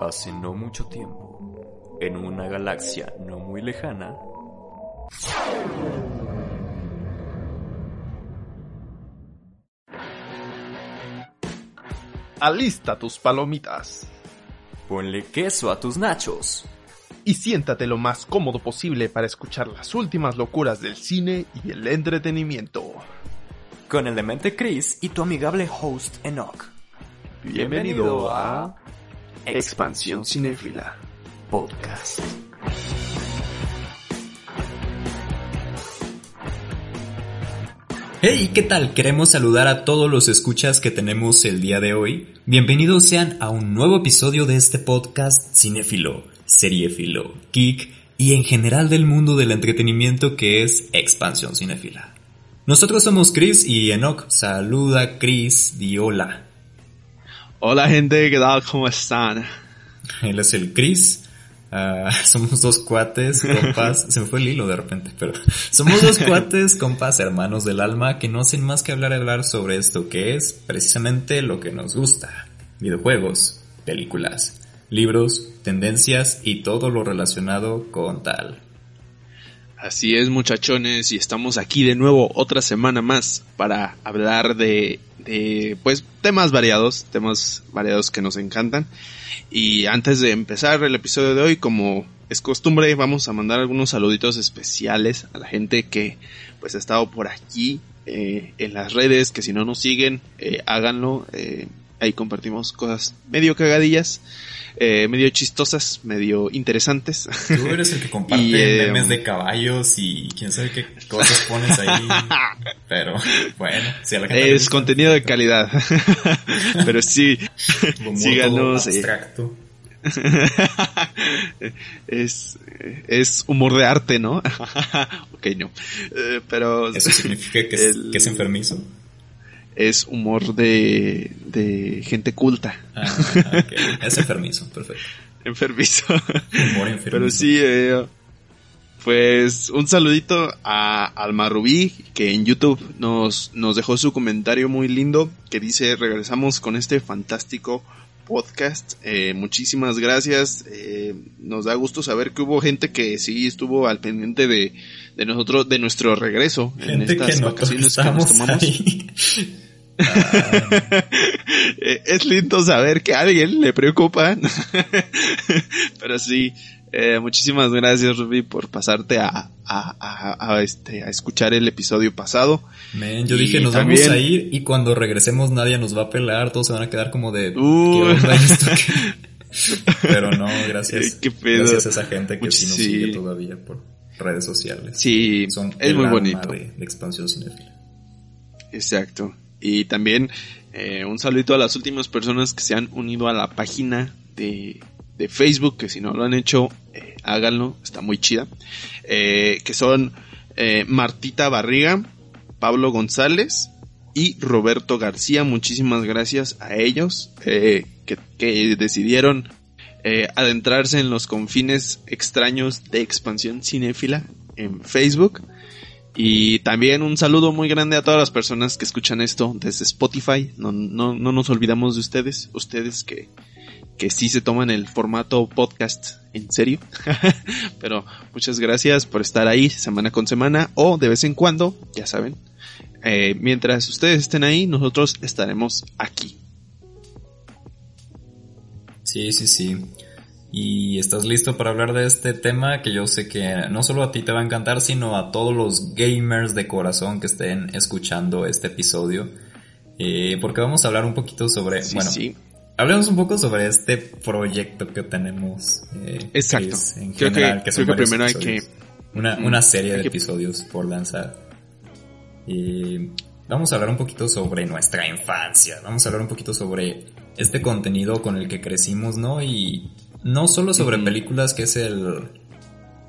Hace no mucho tiempo, en una galaxia no muy lejana, Alista tus palomitas ponle queso a tus nachos. y siéntate lo más cómodo posible para escuchar las últimas locuras del cine y el entretenimiento. Con el demente Chris y tu amigable host Enoch. Bienvenido a Expansión Cinéfila. Podcast. Hey, ¿qué tal? Queremos saludar a todos los escuchas que tenemos el día de hoy. Bienvenidos sean a un nuevo episodio de este podcast cinéfilo, seriéfilo, geek y en general del mundo del entretenimiento que es Expansión Cinéfila. Nosotros somos Chris y Enoch. Saluda Chris, di hola. Hola gente, ¿qué tal? ¿Cómo están? Él es el Chris. Ah, somos dos cuates, compas. Se me fue el hilo de repente, pero somos dos cuates, compas, hermanos del alma que no hacen más que hablar y hablar sobre esto que es precisamente lo que nos gusta: videojuegos, películas, libros, tendencias y todo lo relacionado con tal. Así es muchachones y estamos aquí de nuevo otra semana más para hablar de, de pues temas variados, temas variados que nos encantan. Y antes de empezar el episodio de hoy, como es costumbre, vamos a mandar algunos saluditos especiales a la gente que pues ha estado por aquí eh, en las redes, que si no nos siguen, eh, háganlo. eh, ahí compartimos cosas medio cagadillas, eh, medio chistosas, medio interesantes. Tú eres el que comparte Y, eh, memes de caballos y quién sabe qué cosas pones ahí. Pero bueno, si a la gente es contenido de calidad. Pero sí, síganos. eh. abstracto. es, es humor de arte, ¿no? ok, no. Eh, pero Eso significa que es, el- que es enfermizo. Es humor de, de gente culta. Ah, ok. Es enfermizo, perfecto. Enfermizo. Humor enfermizo. Pero sí, eh, pues un saludito a Alma Rubí, que en YouTube nos, nos dejó su comentario muy lindo, que dice, regresamos con este fantástico podcast. Eh, muchísimas gracias. Eh, nos da gusto saber que hubo gente que sí estuvo al pendiente de, de nosotros, de nuestro regreso en estas que vacaciones que nos tomamos. ahí. Ah, es lindo saber que a alguien le preocupa. Pero sí, eh, muchísimas gracias Ruby por pasarte a, a, a, a, este, a escuchar el episodio pasado. yo Y dije, nos también- vamos a ir y cuando regresemos nadie nos va a pelar, todos se van a quedar como de... Uh. ¿Qué onda esto? Pero no, gracias. Eh, qué pedo. Gracias a esa gente que sí nos sigue todavía por redes sociales. Sí, Son es el muy bonito. De, de expansión cinéfila. Exacto. Y también eh, un saludito a las últimas personas que se han unido a la página de, de Facebook, que si no lo han hecho, eh, háganlo, está muy chida. Eh, que son Martita Barriga, Pablo González y Roberto García. Muchísimas gracias a ellos que, que decidieron adentrarse en los confines extraños de expansión cinéfila en Facebook. Y también un saludo muy grande a todas las personas que escuchan esto desde Spotify. No, no, no nos olvidamos de ustedes. Ustedes que, que sí se toman el formato podcast en serio. Pero muchas gracias por estar ahí semana con semana o de vez en cuando, ya saben. Eh, mientras ustedes estén ahí, nosotros estaremos aquí. Sí, sí, sí. ¿Y estás listo para hablar de este tema que yo sé que no solo a ti te va a encantar, sino a todos los gamers de corazón que estén escuchando este episodio? Eh, porque vamos a hablar un poquito sobre, Sí, bueno, sí. hablemos un poco sobre este proyecto que tenemos. eh, Exacto. que es en Creo que- general, son creo que hay que- Una, Mm, una serie de que- episodios por lanzar. Y vamos a hablar un poquito sobre nuestra infancia. Vamos a hablar un poquito sobre este contenido con el que crecimos, ¿no? Y no solo sobre películas, que es el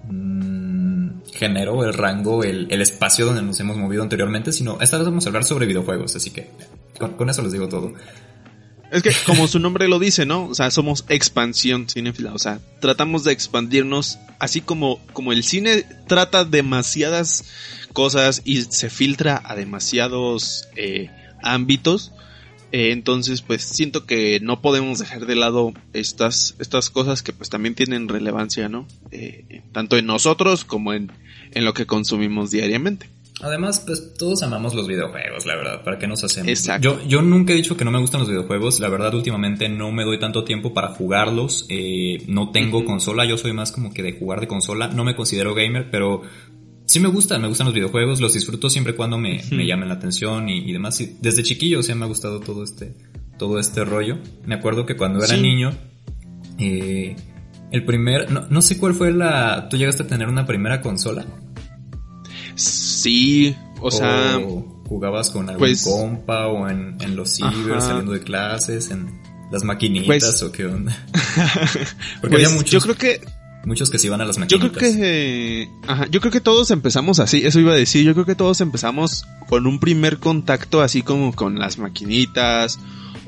mm, género, el rango, el, el espacio donde nos hemos movido anteriormente, sino esta vez vamos a hablar sobre videojuegos, así que con, con eso les digo todo. Es que como su nombre lo dice, ¿no? O sea, somos expansión cinéfila. O sea, tratamos de expandirnos así como, como el cine trata demasiadas cosas y se filtra a demasiados eh, ámbitos. Eh, entonces, pues siento que no podemos dejar de lado estas, estas cosas que pues también tienen relevancia, ¿no? Eh, tanto en nosotros como en, en lo que consumimos diariamente. Además, pues todos amamos los videojuegos, la verdad, ¿para qué nos hacemos? Exacto. Yo, yo nunca he dicho que no me gustan los videojuegos, la verdad últimamente no me doy tanto tiempo para jugarlos, eh, no tengo consola, yo soy más como que de jugar de consola, no me considero gamer, pero sí me gustan, me gustan los videojuegos, los disfruto siempre cuando me, me llamen la atención y, demás. desde chiquillo, o sea, me ha gustado todo este, todo este rollo. Me acuerdo que cuando era niño, eh, el primer, no, no sé cuál fue la, ¿tú llegaste a tener una primera consola? Sí, o, sea. jugabas con algún pues, compa o en, en los ciber saliendo de clases, en las maquinitas pues, o qué onda. Porque había pues, muchos. Yo creo que. Muchos que se iban a las maquinitas. Yo creo que. ajá, yo creo que todos empezamos así, eso iba a decir. Yo creo que todos empezamos con un primer contacto así como con las maquinitas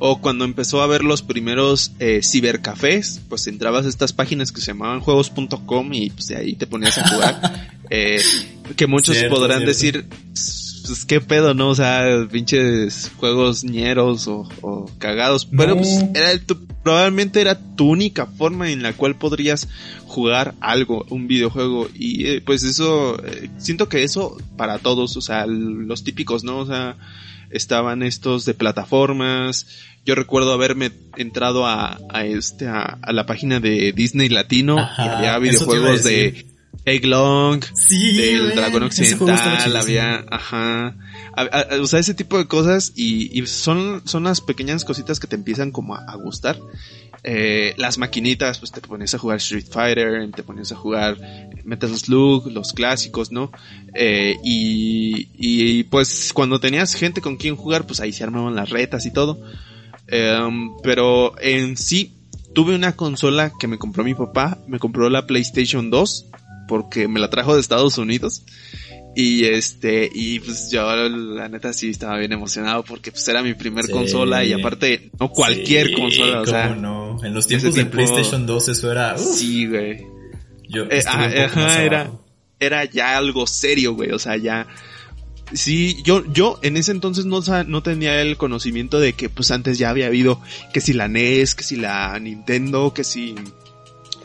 o cuando empezó a ver los primeros eh, cibercafés, pues entrabas a estas páginas que se llamaban juegos.com y pues de ahí te ponías a jugar. eh, que muchos podrán decir, pues qué pedo, ¿no? O sea, pinches juegos ñeros o, cagados. Pero pues era probablemente era tu única forma en la cual podrías jugar algo, un videojuego. Y eh, pues eso, eh, siento que eso para todos, o sea, los típicos, ¿no? O sea, estaban estos de plataformas, yo recuerdo haberme entrado a, a este, a, la página de Disney Latino y había videojuegos de Egglong, sí, del Dragón Occidental, había, ajá, o sea, ese tipo de cosas y, y, son, son las pequeñas cositas que te empiezan como a, gustar. Eh, las maquinitas, pues te ponías a jugar Street Fighter, te ponías a jugar Metal Slug, los clásicos, ¿no? Eh, y, y pues cuando tenías gente con quien jugar, pues ahí se armaban las retas y todo. Em, pero en sí, tuve una consola que me compró mi papá, me compró la PlayStation 2, porque me la trajo de Estados Unidos. Y este, y pues yo la neta sí estaba bien emocionado porque pues era mi primer consola y aparte no cualquier consola, o sea. no? En los tiempos de PlayStation 2 eso era. Sí, güey. Yo eh, ajá, era, era ya algo serio, güey. O sea, ya Sí, yo, yo en ese entonces no, no tenía el conocimiento de que pues antes ya había habido que si la NES, que si la Nintendo, que si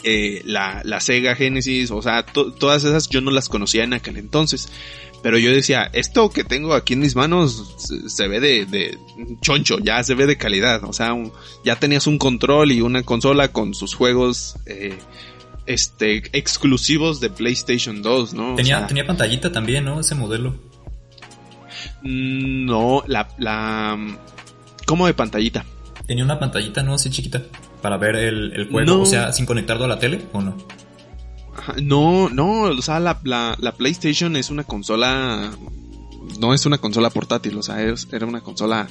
eh, la, la Sega Genesis, o sea, todas esas yo no las conocía en aquel entonces. Pero yo decía, esto que tengo aquí en mis manos se, ve de, de, choncho, ya se ve de calidad. O sea, ya tenías un control y una consola con sus juegos eh, este exclusivos de PlayStation 2, ¿no? Tenía, tenía pantallita también, ¿no? Ese modelo. No, la, la, ¿cómo de pantallita? Tenía una pantallita, ¿no? Así chiquita, para ver el, el juego, o sea, sin conectarlo a la tele, ¿o no? No, no, o sea, la, la, PlayStation es una consola, no es una consola portátil, o sea, era una consola...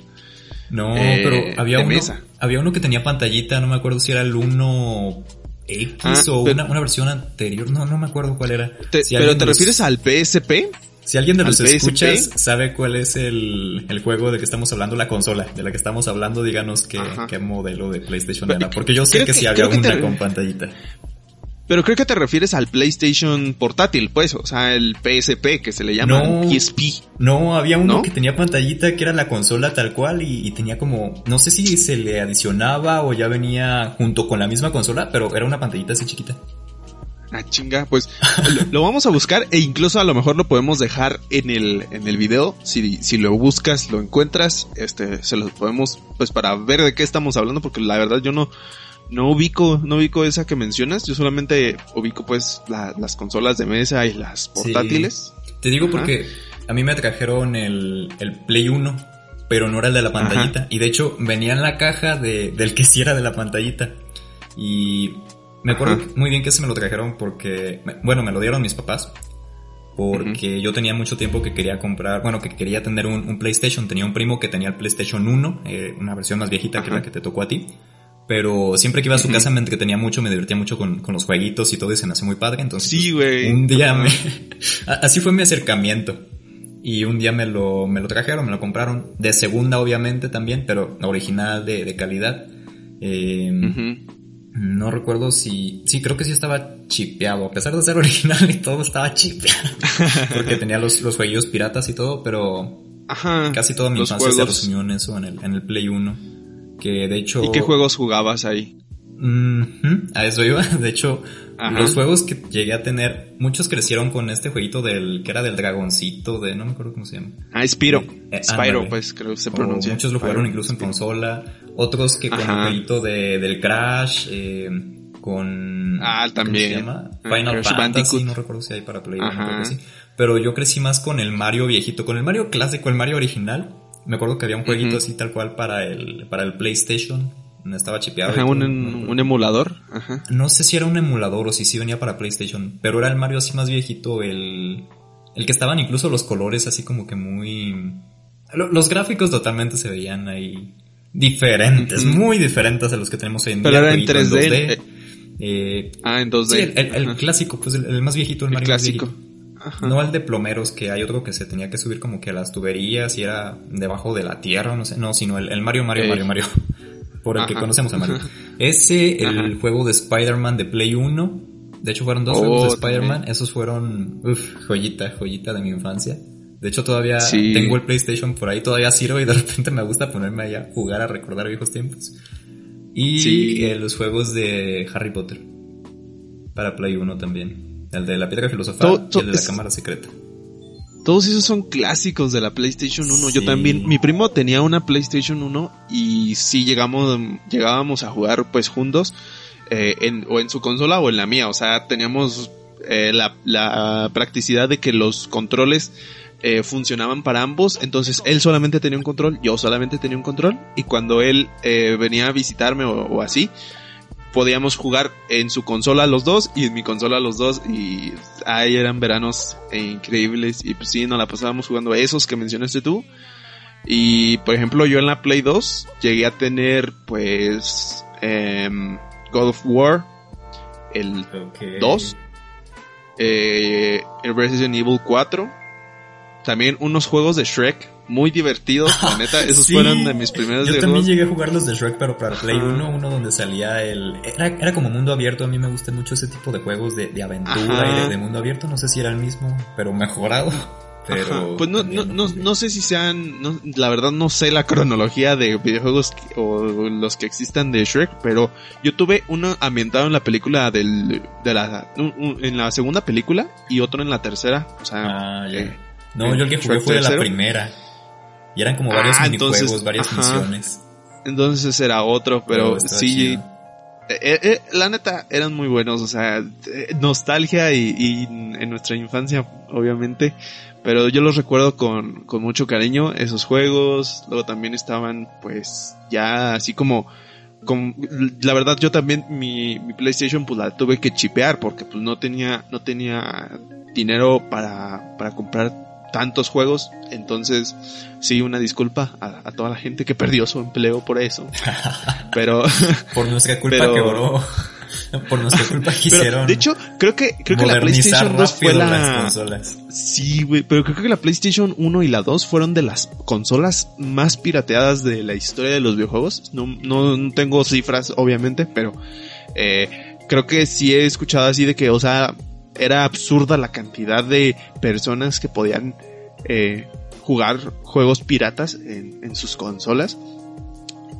No, eh, pero había uno, había uno que tenía pantallita, no me acuerdo si era el 1 X ah, o una, una, versión anterior, no, no me acuerdo cuál era. ¿Pero te refieres al PSP? Si alguien de los escuchas sabe cuál es el, el, juego de que estamos hablando, la consola de la que estamos hablando, díganos qué, qué modelo de PlayStation era. Porque yo sé que, si había una con pantallita. Pero creo que te refieres al PlayStation portátil, pues, o sea, el PSP que se le llama no, PSP. No, había uno que tenía pantallita que era la consola tal cual y, y, tenía como, no sé si se le adicionaba o ya venía junto con la misma consola, pero era una pantallita así chiquita. Ah, chinga, pues lo, vamos a buscar e incluso a lo mejor lo podemos dejar en el, en el video. Si, si lo buscas, lo encuentras, este, se lo podemos, pues para ver de qué estamos hablando, porque la verdad yo no, no ubico, no ubico esa que mencionas, yo solamente ubico pues las consolas de mesa y las portátiles. Te digo porque a mí me trajeron el, el Play 1, pero no era el de la pantallita. Y de hecho venía en la caja de, del que sí era de la pantallita. Y me acuerdo muy bien que se me lo trajeron porque, bueno, me lo dieron mis papás. Porque yo tenía mucho tiempo que quería comprar, bueno, que quería tener un, PlayStation. Tenía un primo que tenía el PlayStation 1, eh, una versión más viejita que la que te tocó a ti. Pero siempre que iba a su casa me entretenía mucho, me divertía mucho con, con, los jueguitos y todo y se me hace muy padre. Entonces, sí, güey. un día me... Así fue mi acercamiento. Y un día me lo, me lo trajeron, me lo compraron. De segunda, obviamente, también, pero original de, de calidad. Eh, no recuerdo si... Sí, creo que sí estaba chipeado. A pesar de ser original y todo estaba chipeado. Porque tenía los, los jueguillos piratas y todo, pero... Ajá. Casi toda mi infancia se resumió en eso, en el, en el Play 1. Que de hecho... ¿Y qué juegos jugabas ahí? Mhm, a eso iba. De hecho, Ajá. los juegos que llegué a tener, muchos crecieron con este jueguito del, que era del dragoncito, de, no me acuerdo cómo se llama. Ah, Spyro. Eh, Spyro, ándale. pues creo que se O pronuncia. muchos lo jugaron Spyro. incluso en consola, otros que con el jueguito de, del Crash, eh, con... Ah, también. ¿Cómo se llama? Ah, Final Crash Fantasy, no recuerdo si hay para Play creo que sí. Pero yo crecí más con el Mario viejito, con el Mario clásico, el Mario original. Me acuerdo que había un jueguito así tal cual para el, para el PlayStation, no estaba chipeado. Ajá, un, no me acuerdo. un emulador. Ajá. No sé si era un emulador o si sí venía para PlayStation, pero era el Mario así más viejito, el, el que estaban incluso los colores así como que muy... lo- Los gráficos totalmente se veían ahí diferentes, muy diferentes a los que tenemos hoy en Pero día. era en jueguito 3D, 2D. eh. Eh, Ah, en 2D. sí, el, el- el Ajá. clásico, pues el, el más viejito, el, Mario clásico. Ajá. No el de plomeros, que hay otro que se tenía que subir como que a las tuberías y era debajo de la tierra, no sé, no, sino el, Mario, Mario. Mario, Mario. Por el que conocemos a Mario. Ese, el Ajá. juego de Spider-Man de Play 1. De hecho, fueron dos Oh, juegos de Spider-Man. también. Esos fueron, uff, joyita, joyita de mi infancia. De hecho, todavía Sí. tengo el PlayStation por ahí, todavía sirve y de repente me gusta ponerme allá a jugar, a recordar viejos tiempos. Y Sí. eh, los juegos de Harry Potter. Para Play 1 también. El de la piedra filosofal y el de la es- cámara secreta. Todos esos son clásicos de la PlayStation 1. Yo también, mi primo tenía una PlayStation 1 y sí llegamos, llegábamos a jugar pues juntos, eh, en, o en su consola o en la mía. O sea, teníamos eh, la, la practicidad de que los controles eh, funcionaban para ambos. Entonces él solamente tenía un control, yo solamente tenía un control. Y cuando él eh, venía a visitarme o, o así, podíamos jugar en su consola los dos y en mi consola los dos y ahí eran veranos eh, increíbles y pues sí, nos la pasábamos jugando a esos que mencionaste tú y por ejemplo yo en la Play 2 llegué a tener pues em, God of War el Ok. 2 eh, el Resident Evil 4 también unos juegos de Shrek muy divertidos la neta esos Sí. fueron de mis primeros Yo también llegué a jugar los de Shrek, pero para Play Ajá. 1, uno donde salía el... Era, era como mundo abierto, a mí me gusta mucho ese tipo de juegos de, de aventura Ajá. y de, de mundo abierto, no sé si era el mismo, pero mejorado. Pero Ajá, Pues no, no, no, no sé si sean, no- la verdad no sé la cronología de videojuegos que- o los que existan de Shrek, pero yo tuve uno ambientado en la película del, de la, un- un- en la segunda película y otro en la tercera, o sea, Ah, eh, No, yo el que jugué fue de la primera. Y eran como varios Ah, minijuegos, entonces, varias ajá. misiones. entonces era otro, pero sí, eh, eh, eh, la neta eran muy buenos, o sea, eh, nostalgia y, y en nuestra infancia, obviamente, pero yo los recuerdo con, con mucho cariño, esos juegos, luego también estaban, pues, ya así como, con, la verdad yo también mi, mi PlayStation pues la tuve que chipear porque pues no tenía, no tenía dinero para, para comprar tantos juegos, entonces sí una disculpa a, a toda la gente que perdió su empleo por eso, pero Por nuestra culpa Pero- quebró. Por nuestra culpa quisieron de hecho, creo que, creo que la PlayStation 2 fue las la... consolas. Sí, güey, pero creo que la PlayStation 1 y la 2 fueron de las consolas más pirateadas de la historia de los videojuegos. No, no, no tengo cifras, obviamente, pero eh, creo que sí he escuchado así de que, o sea, era absurda la cantidad de personas que podían eh, jugar juegos piratas en, sus consolas.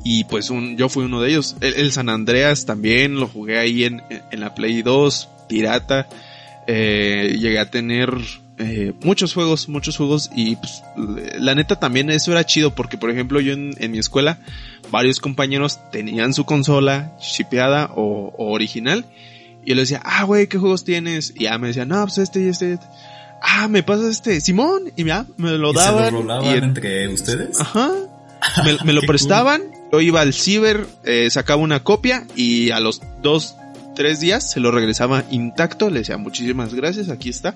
Y pues yo fui uno de ellos. El, San Andreas también lo jugué ahí en, en la Play 2, pirata. Eh, llegué a tener eh, muchos juegos, muchos juegos y pues, la neta también eso era chido porque por ejemplo yo en, mi escuela varios compañeros tenían su consola shipeada o, o original y yo les decía, ah güey, ¿qué juegos tienes? Y ya me decían, no, pues este y este. este". Ah, me pasas este, Simón, y ya, me lo ¿Y se daban. lo rolaban y en- entre ustedes? Ajá. Me, me lo prestaban, yo iba al ciber, eh, sacaba una copia y a los dos, tres días se lo regresaba intacto, le decía muchísimas gracias, aquí está.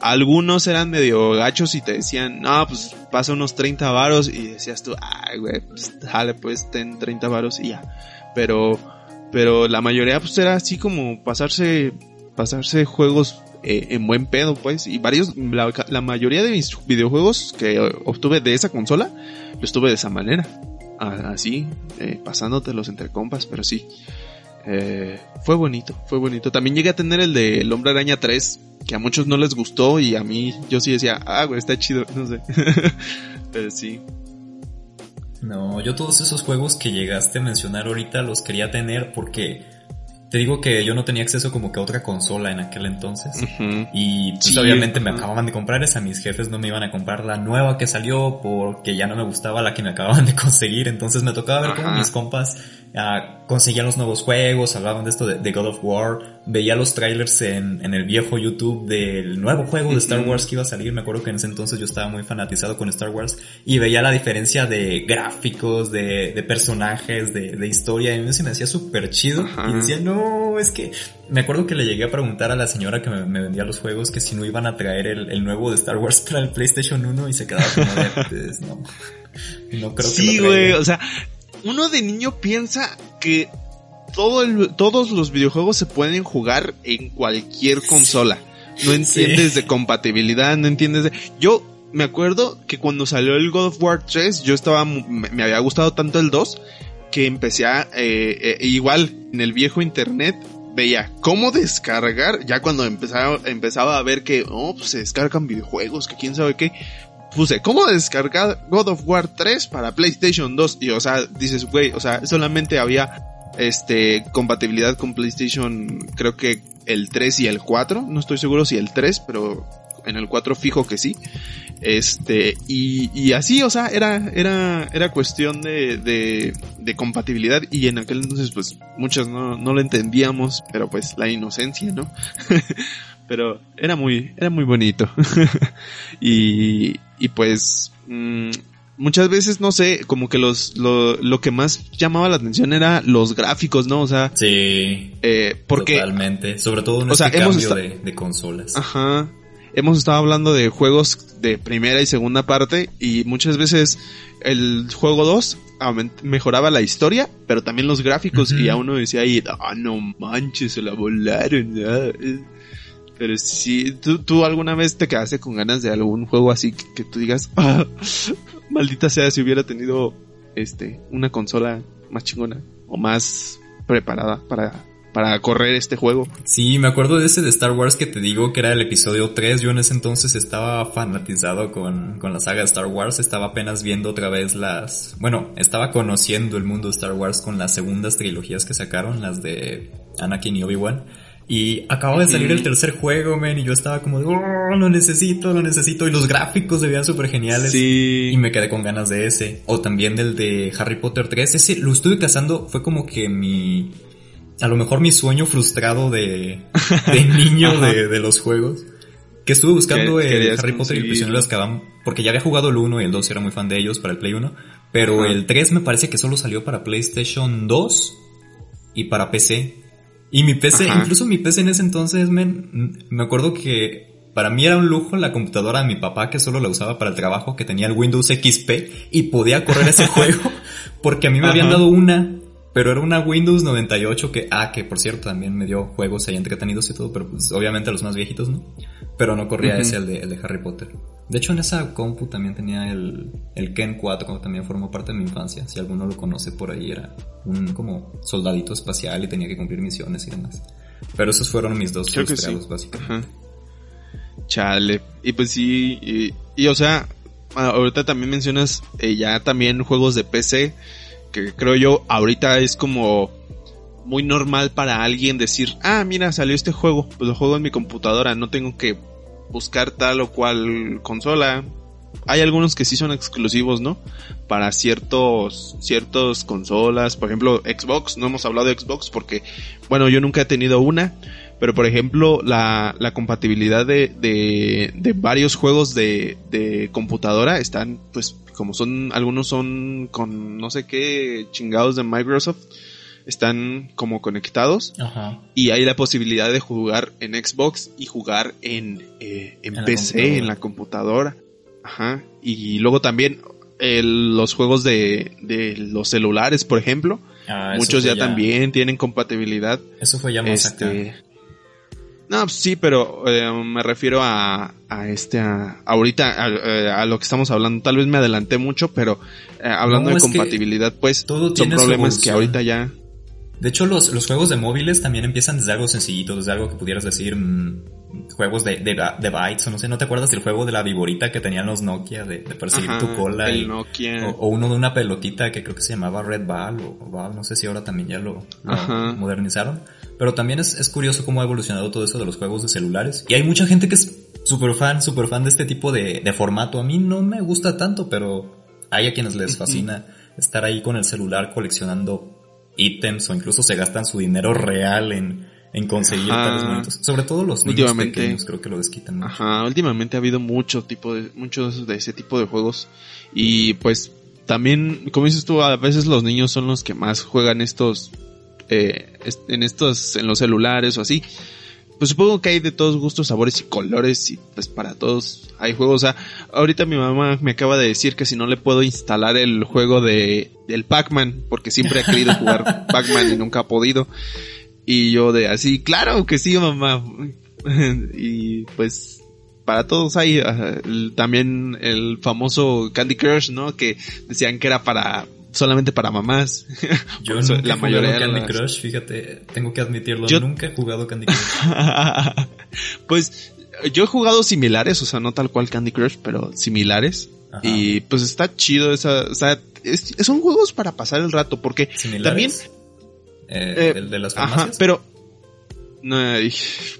Algunos eran medio gachos y te decían, no, pues pasa unos 30 varos y decías tú, ay güey, pues dale pues ten 30 varos y ya. Pero, pero la mayoría pues era así como pasarse, pasarse juegos eh, en buen pedo pues y varios, la, la mayoría de mis videojuegos que obtuve de esa consola, lo estuve de esa manera. Así, eh, pasándotelos entre compas, pero sí. Eh, fue bonito, fue bonito. También llegué a tener el de El Hombre Araña 3, que a muchos no les gustó y a mí yo sí decía, ah, güey, está chido, no sé. Pero sí. No, yo todos esos juegos que llegaste a mencionar ahorita los quería tener porque te digo que yo no tenía acceso como que a otra consola en aquel entonces. Y pues obviamente me acababan de comprar esa, mis jefes no me iban a comprar la nueva que salió porque ya no me gustaba la que me acababan de conseguir. Entonces me tocaba ver cómo mis compas uh, conseguían los nuevos juegos, hablaban de esto de, God of War, veía los trailers en, en, el viejo YouTube del nuevo juego de Star Wars que iba a salir. Me acuerdo que en ese entonces yo estaba muy fanatizado con Star Wars y veía la diferencia de gráficos, de, de personajes, de, de historia. Y a mí se me hacía súper chido. Y decía, no, es que me acuerdo que le llegué a preguntar a la señora que me, vendía los juegos que si no iban a traer el, nuevo de Star Wars para el PlayStation 1 y se quedaba como de, no, no creo sí, güey, o sea, uno de niño piensa que todo el, todos los videojuegos se pueden jugar en cualquier consola. No entiendes de compatibilidad, no entiendes de... Yo me acuerdo que cuando salió el God of War 3, yo estaba, me, me había gustado tanto el 2 que empecé a, eh, eh, igual en el viejo internet, veía cómo descargar, ya cuando empezaba, empezaba a ver que, oh, pues se descargan videojuegos, que quién sabe qué, puse, ¿cómo descargar God of War 3 para PlayStation 2? Y, o sea, dices, güey, o sea, solamente había, este, compatibilidad con PlayStation, creo que el 3 y el 4, no estoy seguro si el 3, pero en el 4 fijo que sí. Este, y, y así, o sea, era, era, era cuestión de, de, de compatibilidad y en aquel entonces pues muchos no, no lo entendíamos, pero pues la inocencia, ¿no? pero era muy, era muy bonito. y, y pues, mmm, muchas veces, no sé, como que los, lo, lo que más llamaba la atención era los gráficos, ¿no? O sea. Sí. Eh, porque. Totalmente. Sobre todo en este cambio de, de, consolas. Ajá hemos estado hablando de juegos de primera y segunda parte y muchas veces el juego 2 mejoraba la historia, pero también los gráficos y a uno decía ahí, ah, no manches, se la volaron. Pero si ¿tú, ¿tú, alguna vez te quedaste con ganas de algún juego así que, tú digas, ah, maldita sea si hubiera tenido este una consola más chingona o más preparada para para correr este juego. Sí, me acuerdo de ese de Star Wars que te digo que era el episodio 3. Yo en ese entonces estaba fanatizado con, con la saga de Star Wars. Estaba apenas viendo otra vez las... Bueno, estaba conociendo el mundo de Star Wars con las segundas trilogías que sacaron, las de Anakin y Obi-Wan. Y acababa de salir el tercer juego, men, y yo estaba como de, oh, lo necesito, lo necesito. Y los gráficos se veían súper geniales. Sí. Y me quedé con ganas de ese. O también del de Harry Potter 3. Ese lo estuve cazando, fue como que mi, a lo mejor mi sueño frustrado de, de niño de, de, los juegos. Que estuve buscando el Harry Potter y el prisionero de Azkaban, porque ya había jugado el 1 y el 2 era muy fan de ellos para el Play 1, pero el 3 me parece que solo salió para PlayStation 2 y para PC. Y mi PC, incluso mi PC en ese entonces, me acuerdo que para mí era un lujo la computadora de mi papá que solo la usaba para el trabajo, que tenía el Windows XP y podía correr ese juego, porque a mí me habían dado una pero era una Windows 98 que, ah, que por cierto también me dio juegos ahí entretenidos y todo, pero pues obviamente los más viejitos, ¿no? Pero no corría ese, el de, el de Harry Potter. De hecho en esa compu también tenía el, el Ken 4, también formó parte de mi infancia. Si alguno lo conoce por ahí, era un como soldadito espacial y tenía que cumplir misiones y demás. Pero esos fueron mis dos juegos básicamente. Chale. Y pues sí, y, y, o sea, ahorita también mencionas eh, ya también juegos de PC que creo yo ahorita es como muy normal para alguien decir, ah, mira, salió este juego, pues lo juego en mi computadora, no tengo que buscar tal o cual consola. Hay algunos que sí son exclusivos, ¿no? Para ciertos, ciertos consolas, por ejemplo, Xbox, no hemos hablado de Xbox porque, bueno, yo nunca he tenido una, pero por ejemplo, la, la compatibilidad de, de, de varios juegos de, de computadora están, pues, como son, algunos son con no sé qué chingados de Microsoft, están como conectados y hay la posibilidad de jugar en Xbox y jugar en, eh, en, PC, en la computadora. Ajá. Y luego también los juegos de, de, los celulares, por ejemplo. Ah, muchos ya, también tienen compatibilidad. Eso fue ya más este, no, pues sí, pero eh, me refiero a, a este, a, ahorita, eh, a, lo que estamos hablando. Tal vez me adelanté mucho, pero eh, hablando de compatibilidad, pues todo son problemas que ahorita ya. De hecho, los, los juegos de móviles también empiezan desde algo sencillito, desde algo que pudieras decir, mmm, juegos de, de, de, bytes, o no sé, ¿no te acuerdas del juego de la viborita que tenían los Nokia de, de perseguir Ajá, tu cola? el y, Nokia. O, o uno de una pelotita que creo que se llamaba Red Ball o, o Ball, no sé si ahora también ya lo, lo modernizaron. Pero también es, es curioso cómo ha evolucionado todo eso de los juegos de celulares. Y hay mucha gente que es súper fan, súper fan de este tipo de, de formato. A mí no me gusta tanto, pero hay a quienes les fascina estar ahí con el celular coleccionando ítems o incluso se gastan su dinero real en, en conseguir Ajá. tales momentos. Sobre todo los niños pequeños creo que lo desquitan mucho. Ajá, últimamente ha habido mucho tipo de, muchos de ese tipo de juegos. Y pues también, como dices tú, a veces los niños son los que más juegan estos, eh, en estos, en los celulares o así. Pues supongo que hay de todos gustos, sabores y colores y pues para todos hay juegos. O sea, ahorita mi mamá me acaba de decir que si no le puedo instalar el juego de, del Pac-Man, porque siempre ha querido jugar Pac-Man y nunca ha podido. Y yo de así, claro que sí, mamá. y pues para todos hay el- también el famoso Candy Crush, ¿no? Que decían que era para solamente para mamás. Yo nunca la he mayoría jugado de Candy las- Crush, fíjate, tengo que admitirlo, Yo- nunca he jugado Candy Crush. pues yo he jugado similares, o sea, no tal cual Candy Crush, pero similares. Ajá. Y pues está chido esa, o sea, es- son juegos para pasar el rato, porque también, ¿Similares? Eh, Eh, ¿El de las ajá, farmacias? pero, no,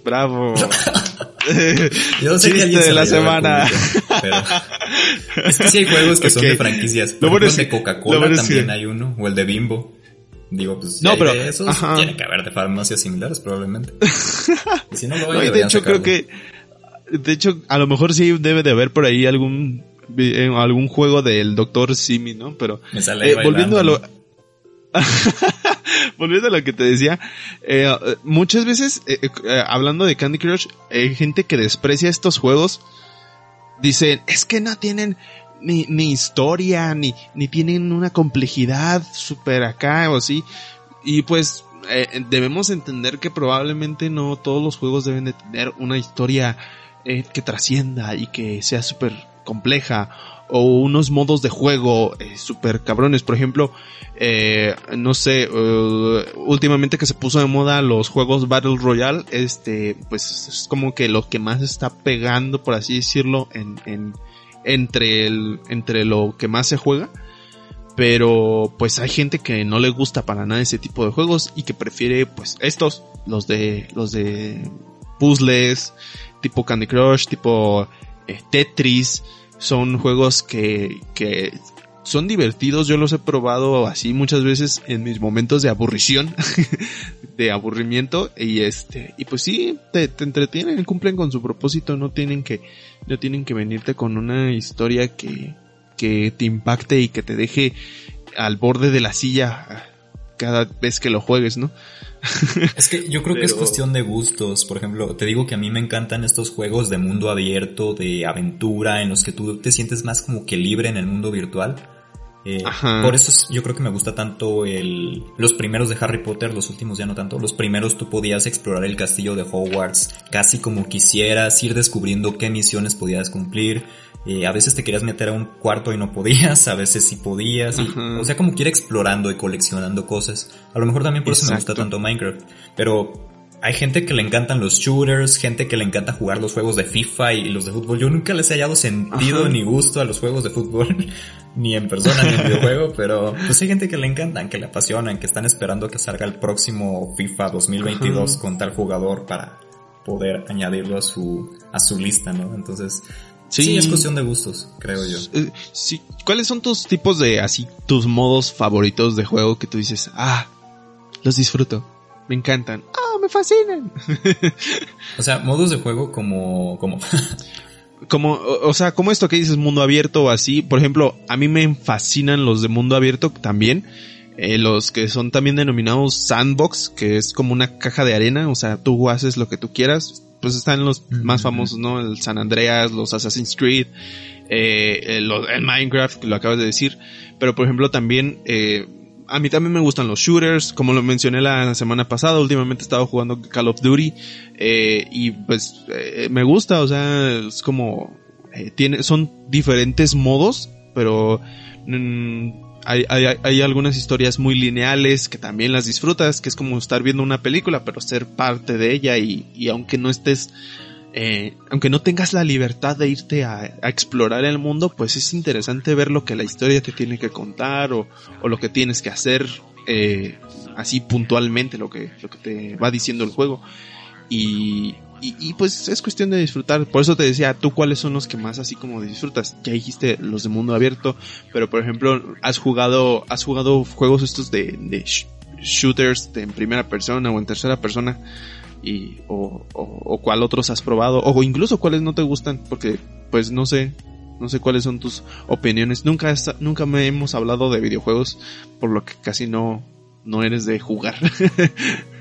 bravo. Yo sé que Chiste se de la semana. público, pero es que sí hay juegos que son de franquicias. Por ejemplo, es el de que- Coca-Cola también que- hay uno, o el de Bimbo. Digo, pues No, pero- de esos, ajá. tiene que haber de farmacias similares probablemente. Y si no lo No, y de hecho creo que, de hecho, a lo mejor sí debe de haber por ahí algún, eh, algún juego del Doctor Simi, ¿no? Pero, Me sale ahí eh, volviendo a lo, volviendo a lo que te decía, eh, muchas veces, eh, eh, hablando de Candy Crush, hay gente que desprecia estos juegos, dicen, es que no tienen ni, ni historia, ni, ni tienen una complejidad super acá o así, y pues, debemos entender que probablemente no todos los juegos deben de tener una historia que trascienda y que sea súper compleja o unos modos de juego eh, súper cabrones. Por ejemplo, eh, no sé, eh, últimamente que se puso de moda los juegos Battle Royale, este, pues es como que lo que más está pegando, por así decirlo, en, en, entre el, entre lo que más se juega. Pero pues hay gente que no le gusta para nada ese tipo de juegos y que prefiere pues estos, los de, los de puzzles, tipo Candy Crush, tipo eh, Tetris, son juegos que, que son divertidos, yo los he probado así muchas veces en mis momentos de aburrición, de aburrimiento, y este, y pues sí, te, te entretienen, cumplen con su propósito, no tienen que, no tienen que venirte con una historia que, que te impacte y que te deje al borde de la silla cada vez que lo juegues, ¿no? Es que yo creo que es cuestión de gustos. Por ejemplo, te digo que a mí me encantan estos juegos de mundo abierto, de aventura, en los que tú te sientes más como que libre en el mundo virtual. Eh, por eso es- yo creo que me gusta tanto el, los primeros de Harry Potter, los últimos ya no tanto. Los primeros tú podías explorar el castillo de Hogwarts casi como quisieras, ir descubriendo qué misiones podías cumplir. Eh, a veces te querías meter a un cuarto y no podías, a veces sí podías. y- o sea, como que ir explorando y coleccionando cosas. A lo mejor también por eso me gusta tanto Minecraft. Pero hay gente que le encantan los shooters, gente que le encanta jugar los juegos de FIFA y los de fútbol. Yo nunca les he hallado sentido Ajá. ni gusto a los juegos de fútbol, ni en persona ni en videojuego, pero pues hay gente que le encantan, que le apasionan, que están esperando que salga el próximo FIFA 2022 Ajá. con tal jugador para poder añadirlo a su a su lista, ¿no? Entonces, sí, Sí. es cuestión de gustos, creo yo. Eh, sí. ¿Cuáles son tus tipos de, así, tus modos favoritos de juego que tú dices, ah, los disfruto, me encantan, ah, me fascinan? O sea, modos de juego como como Como, o, o sea, como esto que dices mundo abierto o así, por ejemplo, a mí me fascinan los de mundo abierto también, eh, los que son también denominados sandbox, que es como una caja de arena, o sea, tú haces lo que tú quieras, pues están los Ujú. más famosos, ¿no? El San Andreas, los Assassin's Creed, eh, el, el Minecraft, que lo acabas de decir, pero por ejemplo también, eh, a mí también me gustan los shooters, como lo mencioné la semana pasada, últimamente he estado jugando Call of Duty, y pues me gusta, o sea, es como, tiene, son diferentes modos, pero mm, hay, hay, algunas historias muy lineales que también las disfrutas, que es como estar viendo una película, pero ser parte de ella y, y aunque no estés, eh, aunque no tengas la libertad de irte a, a, explorar el mundo, pues es interesante ver lo que la historia te tiene que contar o, o lo que tienes que hacer eh, así puntualmente, lo que, lo que te va diciendo el juego. Y, y, y, pues es cuestión de disfrutar. Por eso te decía, tú cuáles son los que más así como disfrutas. Ya dijiste los de mundo abierto, pero por ejemplo, has jugado, has jugado juegos estos de, de shooters de en primera persona o en tercera persona y o, o, o cuál otros has probado o incluso cuáles no te gustan porque pues no sé no sé cuáles son tus opiniones. Nunca nunca me hemos hablado de videojuegos por lo que casi no no eres de jugar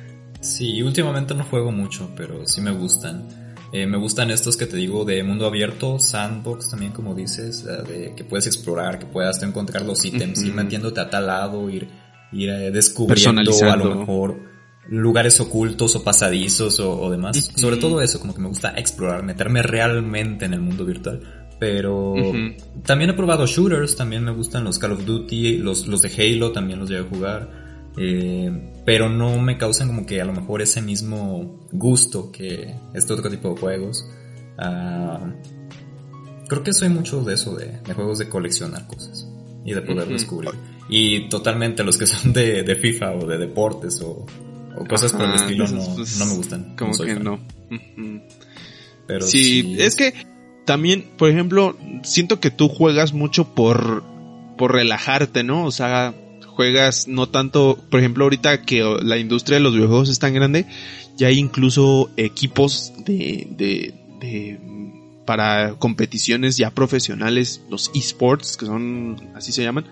Sí, últimamente no juego mucho, pero sí me gustan. Eh, me gustan estos que te digo de mundo abierto, sandbox también como dices, de que puedes explorar, que puedas encontrar los ítems, uh -huh. ir metiéndote a tal lado, ir, ir eh, descubriendo a lo mejor lugares ocultos o pasadizos o, o demás. Uh -huh. Sobre todo eso, como que me gusta explorar, meterme realmente en el mundo virtual. Pero uh -huh. también he probado shooters, también me gustan los Call of Duty, los, los de Halo también los llevo a jugar. Eh, pero no me causan como que a lo mejor ese mismo gusto que este otro tipo de juegos. Uh, creo que soy mucho de eso, de, de, juegos de coleccionar cosas y de poder uh -huh. descubrir. Y totalmente los que son de, de FIFA o de deportes o, o cosas Ajá, por el estilo no, pues, no, me gustan. Como no que fan. no. Uh -huh. Pero sí, sí, es que también, por ejemplo, siento que tú juegas mucho por, por relajarte, ¿no? O sea, juegas no tanto, por ejemplo, ahorita que la industria de los videojuegos es tan grande, ya hay incluso equipos de, de, para competiciones ya profesionales, los esports, que son, así se llaman,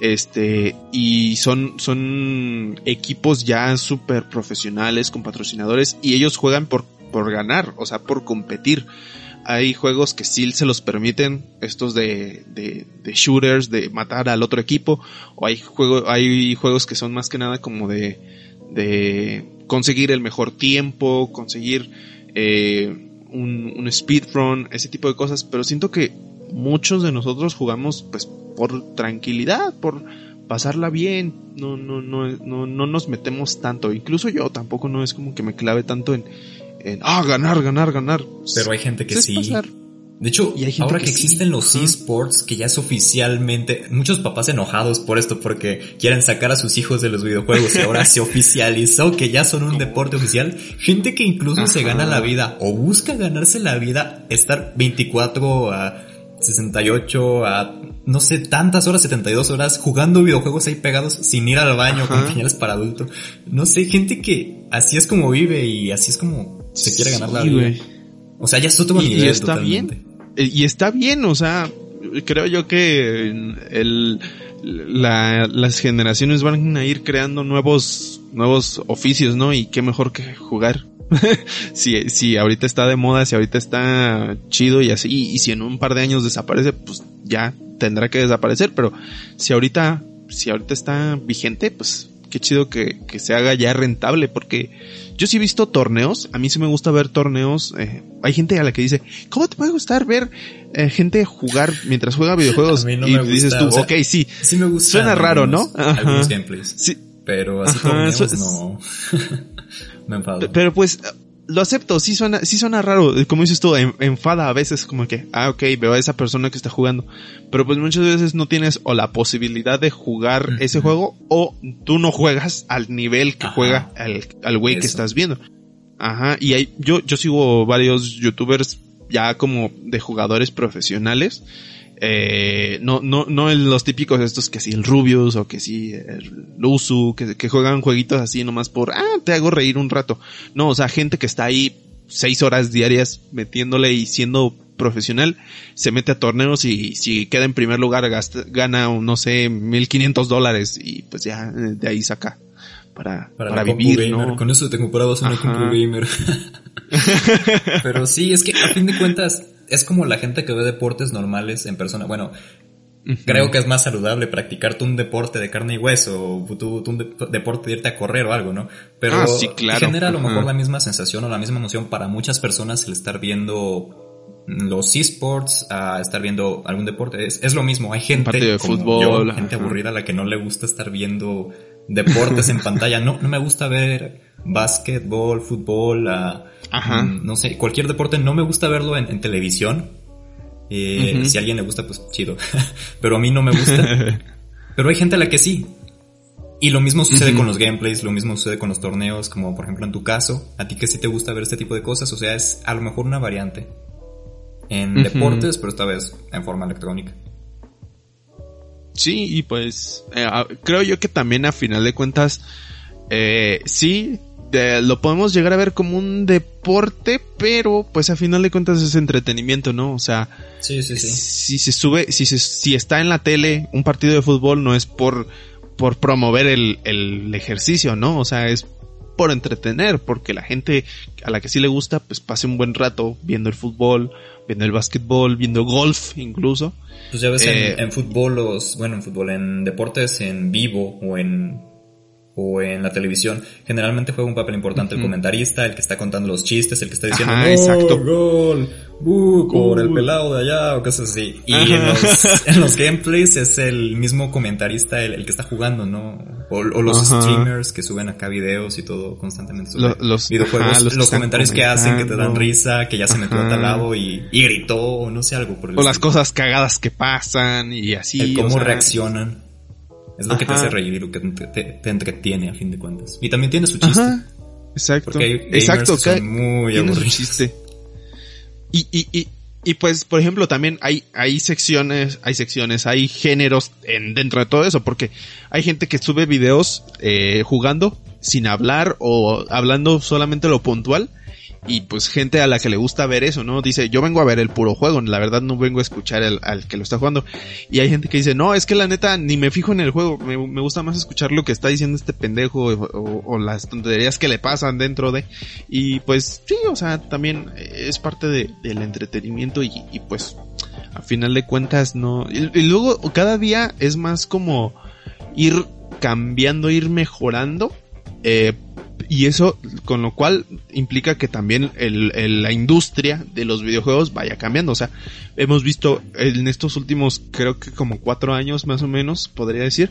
este, y son, son equipos ya súper profesionales con patrocinadores y ellos juegan por, por ganar, o sea, por competir hay juegos que sí se los permiten, estos de, de, de, shooters, de matar al otro equipo, o hay, juego, hay juegos que son más que nada como de, de conseguir el mejor tiempo, conseguir eh, un, un speedrun, ese tipo de cosas, pero siento que muchos de nosotros jugamos pues por tranquilidad, por pasarla bien, no, no, no, no, no nos metemos tanto, incluso yo tampoco no es como que me clave tanto en en, ah, ganar, ganar, ganar. Pero hay gente que sí. Pasar. De hecho, ahora que, que existen sí. los esports, que ya es oficialmente, muchos papás enojados por esto porque quieren sacar a sus hijos de los videojuegos y ahora se oficializó que ya son un deporte oficial. Gente que incluso Ajá. se gana la vida o busca ganarse la vida, estar 24 a 68 a no sé, tantas horas, 72 horas jugando videojuegos ahí pegados sin ir al baño Ajá. con pañales para adulto. No sé, gente que así es como vive y así es como se quiere ganar sí, la vida. Wey. O sea, ya es otro y, nivel y está totalmente. bien. Y está bien, o sea, creo yo que el, la, las generaciones van a ir creando nuevos, nuevos oficios, ¿no? Y qué mejor que jugar. si, si ahorita está de moda, si ahorita está chido y así, y, y si en un par de años desaparece, pues ya tendrá que desaparecer, pero si ahorita, si ahorita está vigente, pues qué chido que, que se haga ya rentable, porque yo sí he visto torneos, a mí sí me gusta ver torneos, eh, hay gente a la que dice, ¿cómo te puede gustar ver eh, gente jugar mientras juega videojuegos? no y gusta, dices tú, o sea, ok, sí, sí me gusta, suena raro, ¿no? Ajá. Algunos gameplays. Sí. Pero así Ajá, torneos no. me enfado. Pero pues, lo acepto, sí suena, sí suena raro, como dices tú, enfada a veces como que, ah, ok, veo a esa persona que está jugando, pero pues muchas veces no tienes o la posibilidad de jugar uh -huh. ese juego o tú no juegas al nivel que Ajá. juega al, al güey que estás viendo. Ajá, y hay, yo, yo sigo varios youtubers ya como de jugadores profesionales, eh, no, no, no los típicos estos que si el Rubius o que si el Luzu, que, que juegan jueguitos así nomás por, ah, te hago reír un rato. No, o sea, gente que está ahí seis horas diarias metiéndole y siendo profesional, se mete a torneos y si queda en primer lugar gasta, gana, no sé, mil quinientos dólares y pues ya de ahí saca para, para, para vivir, gamer. ¿no? Con eso te comprabas una compu gamer. Pero sí, es que a fin de cuentas, es como la gente que ve deportes normales en persona. Bueno, uh -huh. creo que es más saludable practicarte un deporte de carne y hueso o tú, tú un de deporte de irte a correr o algo, ¿no? Pero ah, sí, claro. genera a lo mejor uh -huh. la misma sensación o la misma emoción para muchas personas el estar viendo los esports, a estar viendo algún deporte. Es, es lo mismo. Hay gente de como fútbol, yo, gente aburrida a la que no le gusta estar viendo deportes en pantalla. No, no me gusta ver básquetbol, fútbol, mm, no sé, cualquier deporte. No me gusta verlo en, televisión. Eh, Si a alguien le gusta, pues chido. Pero a mí no me gusta. Pero hay gente a la que sí. Y lo mismo sucede con los gameplays, lo mismo sucede con los torneos, como por ejemplo en tu caso, a ti que sí te gusta ver este tipo de cosas, o sea, es a lo mejor una variante en deportes, pero esta vez en forma electrónica. Sí, y pues eh, creo yo que también a final de cuentas, eh, sí, lo podemos llegar a ver como un deporte, pero pues a final de cuentas es entretenimiento, ¿no? O sea, sí, sí, sí. si se sube, si, se, si está en la tele un partido de fútbol, no es por por promover el, el ejercicio, ¿no? O sea, es por entretener, porque la gente a la que sí le gusta, pues pase un buen rato viendo el fútbol, viendo el básquetbol, viendo golf incluso. Pues ya ves en, eh, en, fútbol, los, bueno, en fútbol, en deportes en vivo o en o en la televisión, generalmente juega un papel importante el comentarista, el que está contando los chistes, el que está diciendo Ajá, exacto. gol, por el pelado de allá o cosas así. Y en los, en los, gameplays es el mismo comentarista el, que está jugando, ¿no? O, los streamers que suben acá videos y todo constantemente los videojuegos, los, comentarios que hacen que te dan risa, que ya se metió a tal lado y, y, gritó o no sé algo por el O las cosas cagadas que pasan y así. El cómo reaccionan. Es lo que te hace reír y lo que te, entretiene a fin de cuentas. Y también tiene su chiste. Exacto. Porque hay Exacto, son muy aburridos. chiste. Y, y, y, y pues, por ejemplo, también hay, hay secciones, hay secciones, hay géneros en, dentro de todo eso, porque hay gente que sube videos eh, jugando sin hablar o hablando solamente lo puntual y pues gente a la que le gusta ver eso, ¿no? Dice, yo vengo a ver el puro juego, la verdad no vengo a escuchar al que lo está jugando. Y hay gente que dice, no, es que la neta ni me fijo en el juego, me, gusta más escuchar lo que está diciendo este pendejo o, las tonterías que le pasan dentro de... Y pues sí, o sea, también es parte de, del entretenimiento y, y, pues a final de cuentas no... Y, y luego cada día es más como ir cambiando, ir mejorando. Eh, y eso con lo cual implica que también el, la industria de los videojuegos vaya cambiando. O sea, hemos visto en estos últimos creo que como cuatro años más o menos, podría decir,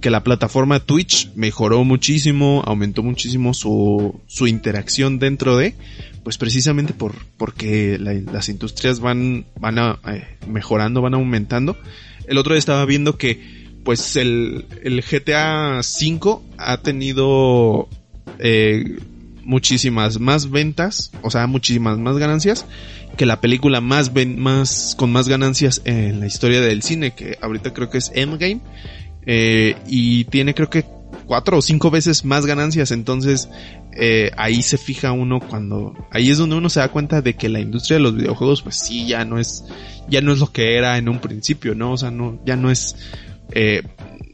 que la plataforma Twitch mejoró muchísimo, aumentó muchísimo su, su interacción dentro de, pues precisamente por, porque las industrias van, van eh, mejorando, van aumentando. El otro día estaba viendo que pues el, el GTA V ha tenido eh, muchísimas más ventas, o sea, muchísimas más ganancias que la película más más con más ganancias en la historia del cine, que ahorita creo que es Endgame, eh, y tiene creo que cuatro o cinco veces más ganancias, entonces eh, ahí se fija uno cuando, ahí es donde uno se da cuenta de que la industria de los videojuegos, pues sí, ya no es, ya no es lo que era en un principio, ¿no? O sea, no, ya no es,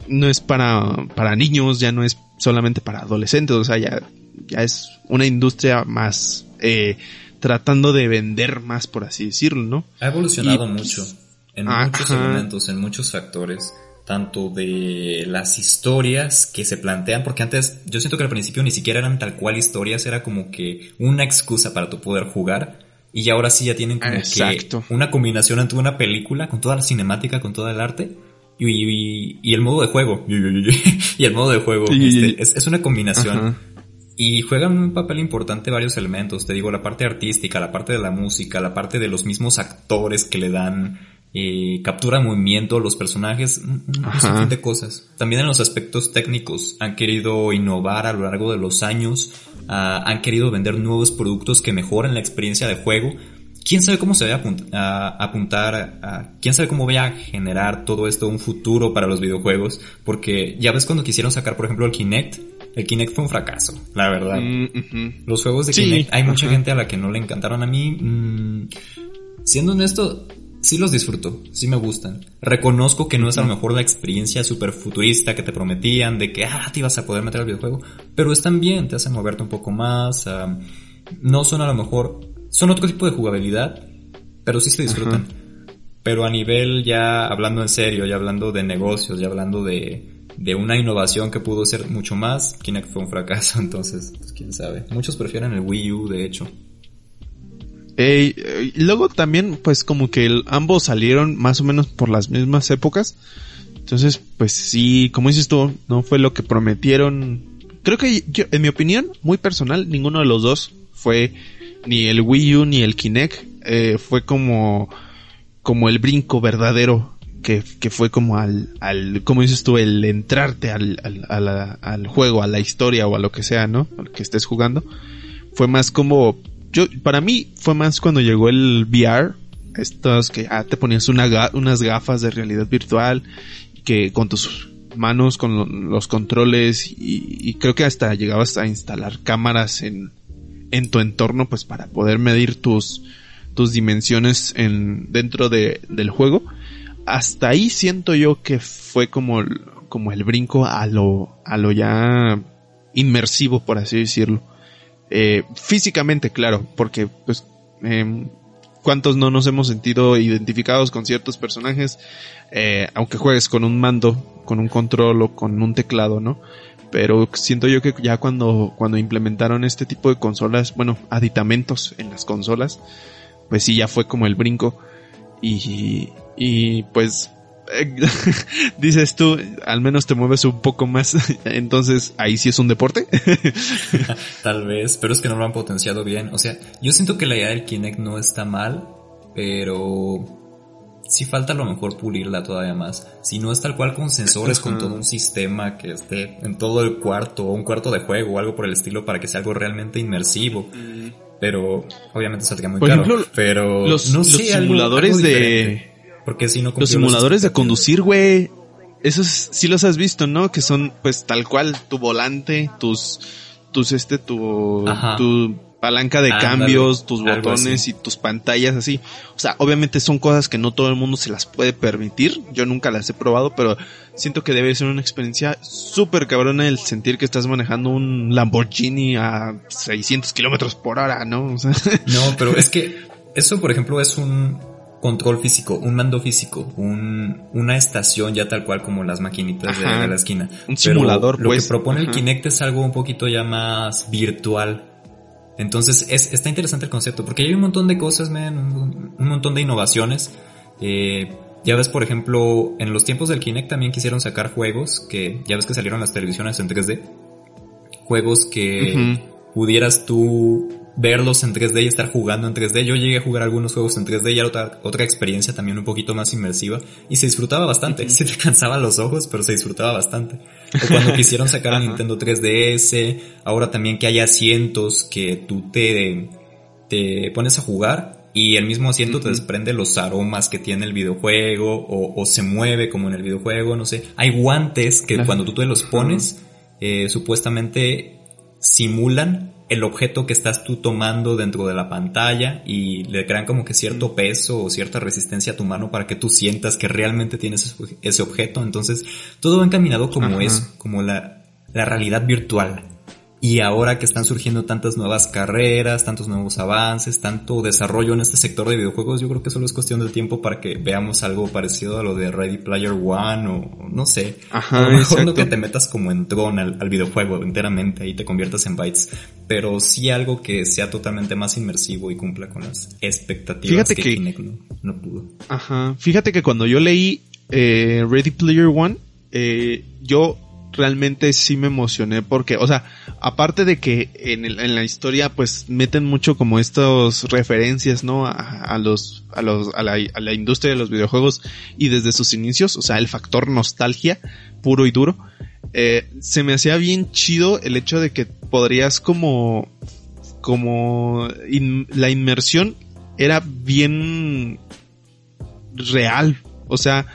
no es para, para niños, ya no es solamente para adolescentes, o sea, ya, ya es una industria más eh, tratando de vender más, por así decirlo, ¿no? Ha evolucionado mucho en muchos elementos, en muchos factores, tanto de las historias que se plantean, porque antes yo siento que al principio ni siquiera eran tal cual historias, era como que una excusa para tu poder jugar. Y ahora sí ya tienen como que una combinación entre una película con toda la cinemática, con todo el arte y, el modo de juego. y el modo de juego. Este, es, una combinación. Y juegan un papel importante varios elementos. Te digo, la parte artística, la parte de la música, la parte de los mismos actores que le dan eh, captura movimiento, los personajes, un, montón de cosas. También en los aspectos técnicos han querido innovar a lo largo de los años, ah, han querido vender nuevos productos que mejoran la experiencia de juego quién sabe cómo se va a, apuntar, a, quién sabe cómo vaya a generar todo esto un futuro para los videojuegos, porque ya ves cuando quisieron sacar, por ejemplo, el Kinect, el Kinect fue un fracaso, la verdad. Mm, los juegos de Kinect, hay mucha gente a la que no le encantaron a mí. Mm, siendo honesto, sí los disfruto, sí me gustan. Reconozco que no es a lo mejor la experiencia super futurista que te prometían de que, ah, te ibas a poder meter al videojuego, pero están bien, te hacen moverte un poco más. Ah, no son a lo mejor son otro tipo de jugabilidad, pero sí se disfrutan. Pero a nivel ya hablando en serio, ya hablando de negocios, ya hablando de, de una innovación que pudo ser mucho más, Kinect fue un fracaso, entonces, pues quién sabe. Muchos prefieren el Wii U, de hecho. Eh, luego también, pues como que el- ambos salieron más o menos por las mismas épocas. Entonces, pues sí, como dices tú, no fue lo que prometieron. Creo que yo, en mi opinión, muy personal, ninguno de los dos fue ni el Wii U ni el Kinect. eh, fue como, como el brinco verdadero que, que fue como al, al, dices tú, el entrarte al, al, al juego, a la historia o a lo que sea, ¿no? Al que estés jugando. Fue más como, yo, para mí fue más cuando llegó el VR, estos que ah, te ponías unas gafas de realidad virtual, que con tus manos, con lo- los controles y, y creo que hasta llegabas a instalar cámaras en, en tu entorno, pues para poder medir tus, tus dimensiones en, dentro de, del juego. Hasta ahí siento yo que fue como, el- como el brinco a lo, a lo ya inmersivo, por así decirlo. Eh, físicamente, claro, porque pues, em, cuántos no nos hemos sentido identificados con ciertos personajes, eh, aunque juegues con un mando, con un control o con un teclado, ¿no? Pero siento yo que ya cuando, cuando implementaron este tipo de consolas, bueno, aditamentos en las consolas, pues sí, ya fue como el brinco. Y, y pues, eh, dices tú, al menos te mueves un poco más, entonces ahí sí es un deporte. Tal vez, pero es que no lo han potenciado bien. O sea, yo siento que la idea del Kinect no está mal, pero sí falta a lo mejor pulirla todavía más. Si no es tal cual con sensores, con todo un sistema que esté en todo el cuarto, o un cuarto de juego o algo por el estilo para que sea algo realmente inmersivo. Pero obviamente saldría muy Por caro. ejemplo, pero los, no los sé, algo- simuladores algo de... Porque si no Los simuladores de conducir, güey. Esos sí los has visto, ¿no? Que son pues tal cual tu volante, tus tus este tu Ajá. tu palanca de cambios, tus botones y tus pantallas así. O sea, obviamente son cosas que no todo el mundo se las puede permitir. Yo nunca las he probado, pero siento que debe ser una experiencia súper cabrona el sentir que estás manejando un Lamborghini a 600 kilómetros por hora, ¿no? O sea, No, pero es que eso, por ejemplo, es un control físico, un mando físico, un, una estación ya tal cual como las maquinitas de, Ajá. de la esquina. Un Pero simulador, Lo pues. que propone el. Kinect es algo un poquito ya más virtual. Entonces es, está interesante el concepto, porque hay un montón de cosas, man, un, un montón de innovaciones. Eh, ya ves, por ejemplo, en los tiempos del Kinect también quisieron sacar juegos que, ya ves que salieron las televisiones en 3D. Juegos que pudieras tú verlos en 3D y estar jugando en 3D. Yo llegué a jugar algunos juegos en 3D y era otra, otra experiencia también un poquito más inmersiva y se disfrutaba bastante. Sí te cansaban los ojos, pero se disfrutaba bastante. O cuando quisieron sacar a. Nintendo 3DS, ahora también que hay asientos que tú te, te pones a jugar y el mismo asiento te desprende los aromas que tiene el videojuego o, o se mueve como en el videojuego, no sé. Hay guantes que cuando tú te los pones, eh, supuestamente simulan el objeto que estás tú tomando dentro de la pantalla y le crean como que cierto peso o cierta resistencia a tu mano para que tú sientas que realmente tienes ese- objeto. Entonces, todo va encaminado como Ajá. eso, como la, la realidad virtual. Y ahora que están surgiendo tantas nuevas carreras, tantos nuevos avances, tanto desarrollo en este sector de videojuegos, yo creo que solo es cuestión del tiempo para que veamos algo parecido a lo de Ready Player One o no sé. Ajá, a lo mejor no que te metas como en Tron al, al videojuego enteramente y te conviertas en bytes, pero sí algo que sea totalmente más inmersivo y cumpla con las expectativas Fíjate que, que- Kinect no, no pudo. Ajá. Fíjate que cuando yo leí eh, Ready Player One, eh, yo realmente sí me emocioné porque, o sea, aparte de que en, el- en la historia pues meten mucho como estos referencias, ¿no? A, a los, a los, a la, a la industria de los videojuegos y desde sus inicios, o sea, el factor nostalgia puro y duro, eh, se me hacía bien chido el hecho de que podrías como, como la inmersión era bien real. O sea,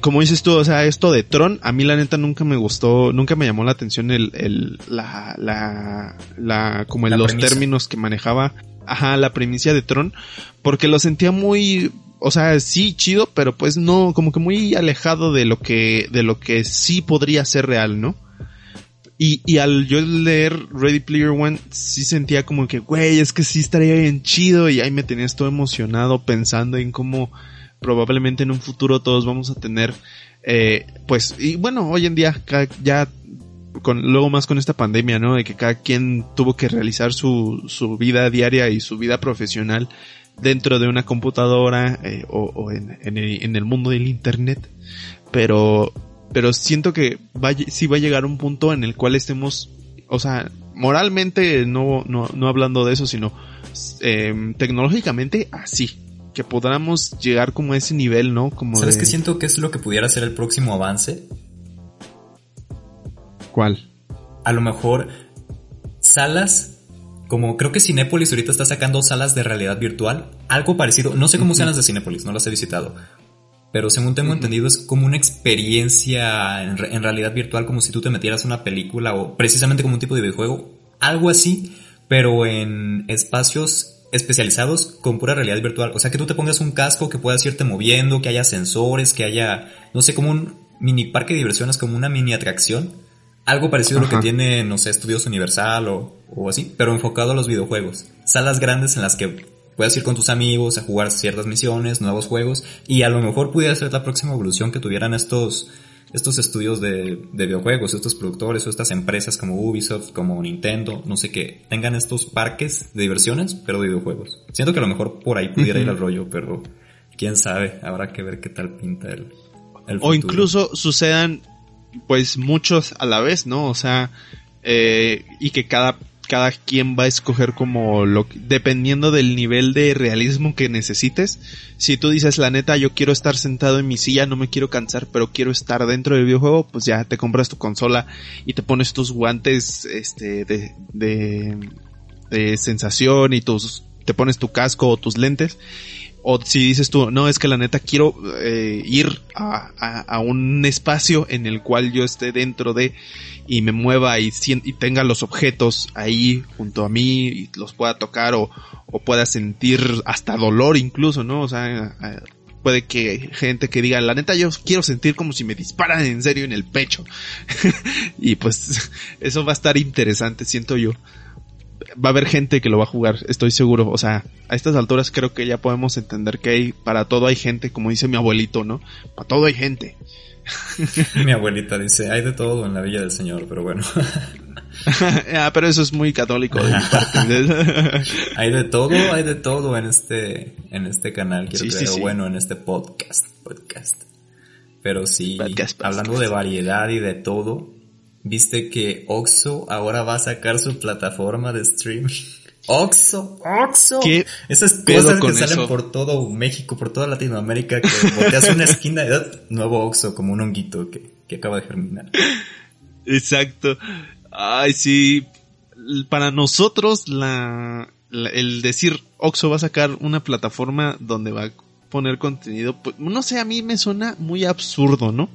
como dices tú, o sea, esto de Tron, a mí la neta nunca me gustó, nunca me llamó la atención el, el, la, la, la, como La los premisa. términos que manejaba, ajá, la primicia de Tron, porque lo sentía muy, o sea, sí, chido, pero pues no, como que muy alejado de lo que, de lo que sí podría ser real, ¿no? Y, y al yo leer Ready Player One, sí sentía como que, güey, es que sí estaría bien chido y ahí me tenías todo emocionado pensando en cómo probablemente en un futuro todos vamos a tener, eh, pues, y bueno, hoy en día ya con, luego más con esta pandemia, ¿no? De que cada quien tuvo que realizar su, su vida diaria y su vida profesional dentro de una computadora eh, o, en, en, el, mundo del internet. Pero, pero siento que va, sí va a llegar un punto en el cual estemos, o sea, moralmente, no, no, no hablando de eso, sino eh, tecnológicamente así. Que podamos llegar como a ese nivel, ¿no? Como ¿Sabes que siento que es lo que pudiera ser el próximo avance? ¿Cuál? A lo mejor salas como creo que Cinépolis ahorita está sacando salas de realidad virtual, algo parecido, no sé cómo sean las de Cinépolis, no las he visitado, pero según tengo entendido es como una experiencia en, realidad virtual, como si tú te metieras una película o precisamente como un tipo de videojuego, algo así, pero en espacios especializados con pura realidad virtual. O sea, que tú te pongas un casco que puedas irte moviendo, que haya sensores, que haya, no sé, como un mini parque de diversiones, como una mini atracción algo parecido a lo que tiene, no sé, Estudios Universal o, o así, pero enfocado a los videojuegos. Salas grandes en las que puedes ir con tus amigos a jugar ciertas misiones, nuevos juegos, y a lo mejor pudiera ser la próxima evolución que tuvieran estos, estos estudios de, de, videojuegos, estos productores o estas empresas como Ubisoft, como Nintendo, no sé qué, tengan estos parques de diversiones, pero de videojuegos. Siento que a lo mejor por ahí pudiera ir al rollo, pero quién sabe, habrá que ver qué tal pinta el, el O incluso sucedan pues muchos a la vez, ¿no? O sea, eh, y que cada, cada quien va a escoger como lo dependiendo del nivel de realismo que necesites. Si tú dices la neta, yo quiero estar sentado en mi silla, no me quiero cansar, pero quiero estar dentro del videojuego, pues ya te compras tu consola y te pones tus guantes, este, de, de, de sensación y tus, te pones tu casco o tus lentes o si dices tú, no, es que la neta quiero eh, ir a, a, un espacio en el cual yo esté dentro de y me mueva y, tenga los objetos ahí junto a mí y los pueda tocar o, o pueda sentir hasta dolor incluso, ¿no? O sea, eh, puede que gente que diga, la neta yo quiero sentir como si me disparan en serio en el pecho. y pues eso va a estar interesante, siento yo va a haber gente que lo va a jugar, estoy seguro. O sea, a estas alturas creo que ya podemos entender que hay, para todo hay gente, como dice mi abuelito, ¿no? Para todo hay gente. mi abuelita dice, hay de todo en la Villa del Señor, pero bueno. ah, pero eso es muy católico de mi parte. hay de todo, hay de todo en este, en este canal, quiero sí, bueno, en este podcast, podcast. Pero sí, hablando de variedad y de todo, ¿Viste que Oxo ahora va a sacar su plataforma de streaming? Oxo, Oxo. ¿Qué Esas cosas que salen por todo México, por toda Latinoamérica, que volteas una esquina y nuevo Oxo, como un honguito que, que acaba de germinar. Exacto. Ay, sí. Para nosotros, la, el decir Oxo va a sacar una plataforma donde va a poner contenido, pues, no sé, a mí me suena muy absurdo, ¿no?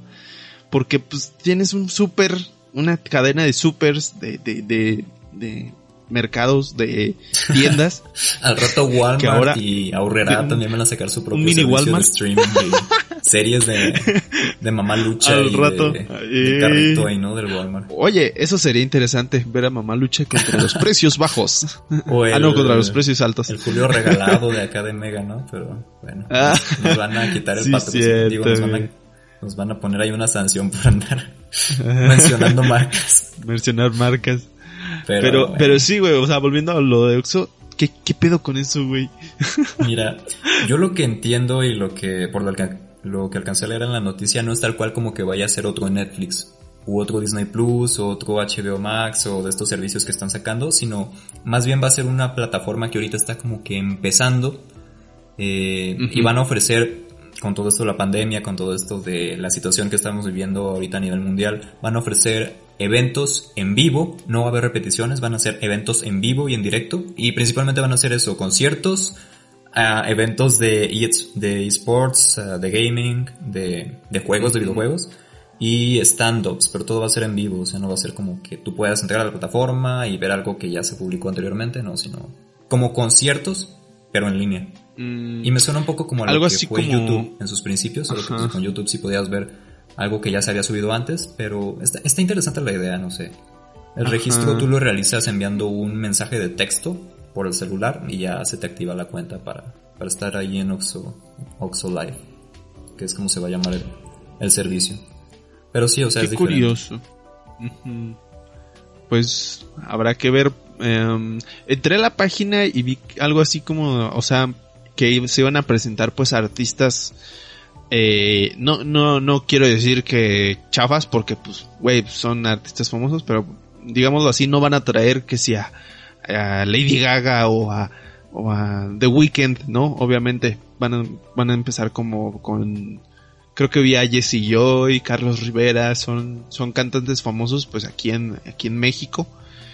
Porque pues tienes un súper una cadena de supers, de, de, de, de mercados, de tiendas. Al rato Walmart y Aurrera también van a sacar su propio mini Walmart. de streaming de series de, de Mamá Lucha Al y rato. De, de, carrito ahí, ¿no? Del Walmart. Oye, eso sería interesante, ver a Mamá Lucha contra los precios bajos. O el, ah, no, contra los precios altos. El Julio regalado de acá de Mega, ¿no? Pero bueno, ah, nos, van a quitar el sí, patrocinio. Digo, nos van a nos van a poner ahí una sanción por andar mencionando marcas. Mencionar marcas. Pero, pero, sí, güey, o sea, volviendo a lo de Oxxo, ¿qué, qué pedo con eso, güey? Mira, yo lo que entiendo y lo que, por lo que, lo que alcancé a leer en la noticia no es tal cual como que vaya a ser otro Netflix u otro Disney Plus o otro HBO Max o de estos servicios que están sacando, sino más bien va a ser una plataforma que ahorita está como que empezando eh, y van a ofrecer con todo esto de la pandemia, con todo esto de la situación que estamos viviendo ahorita a nivel mundial, van a ofrecer eventos en vivo, no va a haber repeticiones, van a ser eventos en vivo y en directo, y principalmente van a ser eso, conciertos, uh, eventos de, e de esports, uh, de gaming, de, de juegos, de videojuegos, y stand-ups, pero todo va a ser en vivo, o sea, no va a ser como que tú puedas entrar a la plataforma y ver algo que ya se publicó anteriormente, no, sino como conciertos, pero en línea. Mm. y me suena un poco como algo que fue YouTube en sus principios, solo que pues, con YouTube sí podías ver algo que ya se había subido antes, pero está, está interesante la idea, no sé. El registro tú lo realizas enviando un mensaje de texto por el celular y ya se te activa la cuenta para, para estar ahí en Oxo, Oxo Live, que es como se va a llamar el, servicio. Pero sí, o sea, Qué es curioso. pues habrá que ver. Em, entré a la página y vi algo así como, o sea, que se iban a presentar pues artistas eh, no, no, no quiero decir que chafas porque pues, güey, son artistas famosos, pero digámoslo así, no van a traer que sea a Lady Gaga o a, o a The Weeknd, ¿no? Obviamente van a, van a empezar como con, creo que vi a Jesse Joy, Carlos Rivera, son, son cantantes famosos pues aquí en, aquí en México.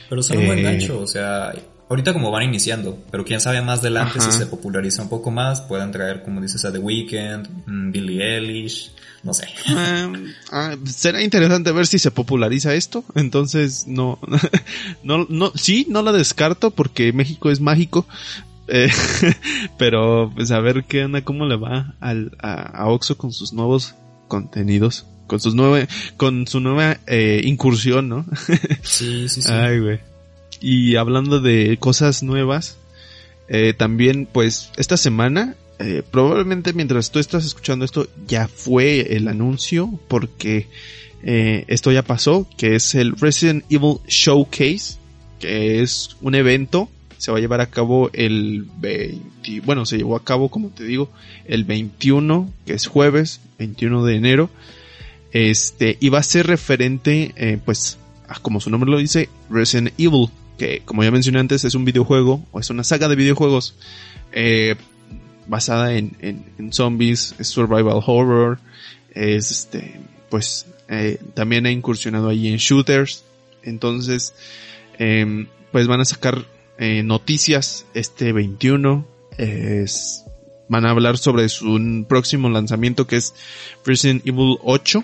Pero son un buen eh, gancho, o sea, ahorita como van iniciando, pero quién sabe más adelante si se populariza un poco más, pueden traer, como dices, a The Weeknd, mm, Billie Eilish, no sé. Em, ah, será interesante ver si se populariza esto, entonces no, no, no, sí, no la descarto porque México es mágico, eh, pero pues a ver qué onda, cómo le va al, a, Oxo con sus nuevos contenidos, con sus nueve, con su nueva eh, incursión, ¿no? sí, sí, sí. Ay, güey. Y hablando de cosas nuevas, eh, también pues esta semana, eh, probablemente mientras tú estás escuchando esto, ya fue el anuncio porque eh, esto ya pasó, que es el Resident Evil Showcase, que es un evento, se va a llevar a cabo el 20, bueno, se llevó a cabo, como te digo, el 21, que es jueves, 21 de enero, este, y va a ser referente, pues, como su nombre lo dice, Resident Evil, que como ya mencioné antes es un videojuego o es una saga de videojuegos eh, basada en, zombies, es survival horror, es este, pues eh, también ha incursionado ahí en shooters, entonces em, pues van a sacar eh, noticias este 21, es, van a hablar sobre su próximo lanzamiento que es Resident Evil 8,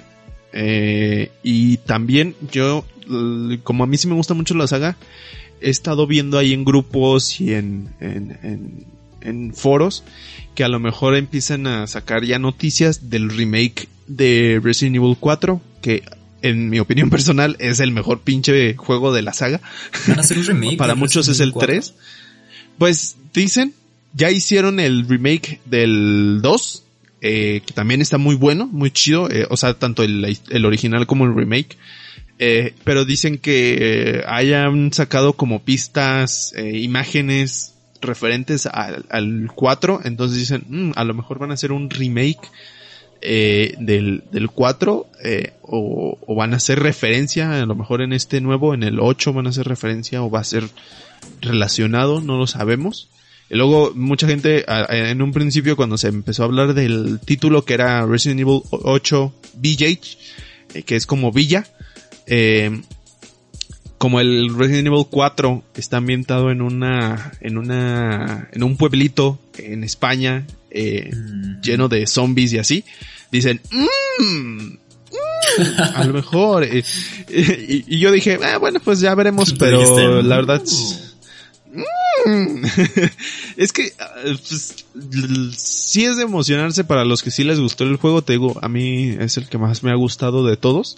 y también yo, como a mí sí me gusta mucho la saga, he estado viendo ahí en grupos y en, en, en, foros que a lo mejor empiezan a sacar ya noticias del remake de Resident Evil 4, que en mi opinión personal es el mejor pinche juego de la saga. ¿Van a hacer un remake? Para muchos es el 3. Pues dicen, ya hicieron el remake del 2, eh, que también está muy bueno, muy chido, eh, o sea, tanto el, el original como el remake. Eh, pero dicen que hayan sacado como pistas, eh, imágenes referentes al, 4, entonces dicen, mm, a lo mejor van a hacer un remake eh, del, del 4 o, o, van a hacer referencia, a lo mejor en este nuevo, en el 8 van a hacer referencia o va a ser relacionado, no lo sabemos. Y luego mucha gente en un principio cuando se empezó a hablar del título que era Resident Evil 8 VJ, que es como Villa, eh, como el Resident Evil 4 está ambientado en una, en una, en un pueblito en España, eh, lleno de zombies y así, dicen, mmm, a lo mejor. Eh, y, yo dije, ah, bueno, pues ya veremos, pero la verdad, mm". es que ah, pues, sí es de emocionarse para los que sí les gustó el juego, te digo, a mí es el que más me ha gustado de todos.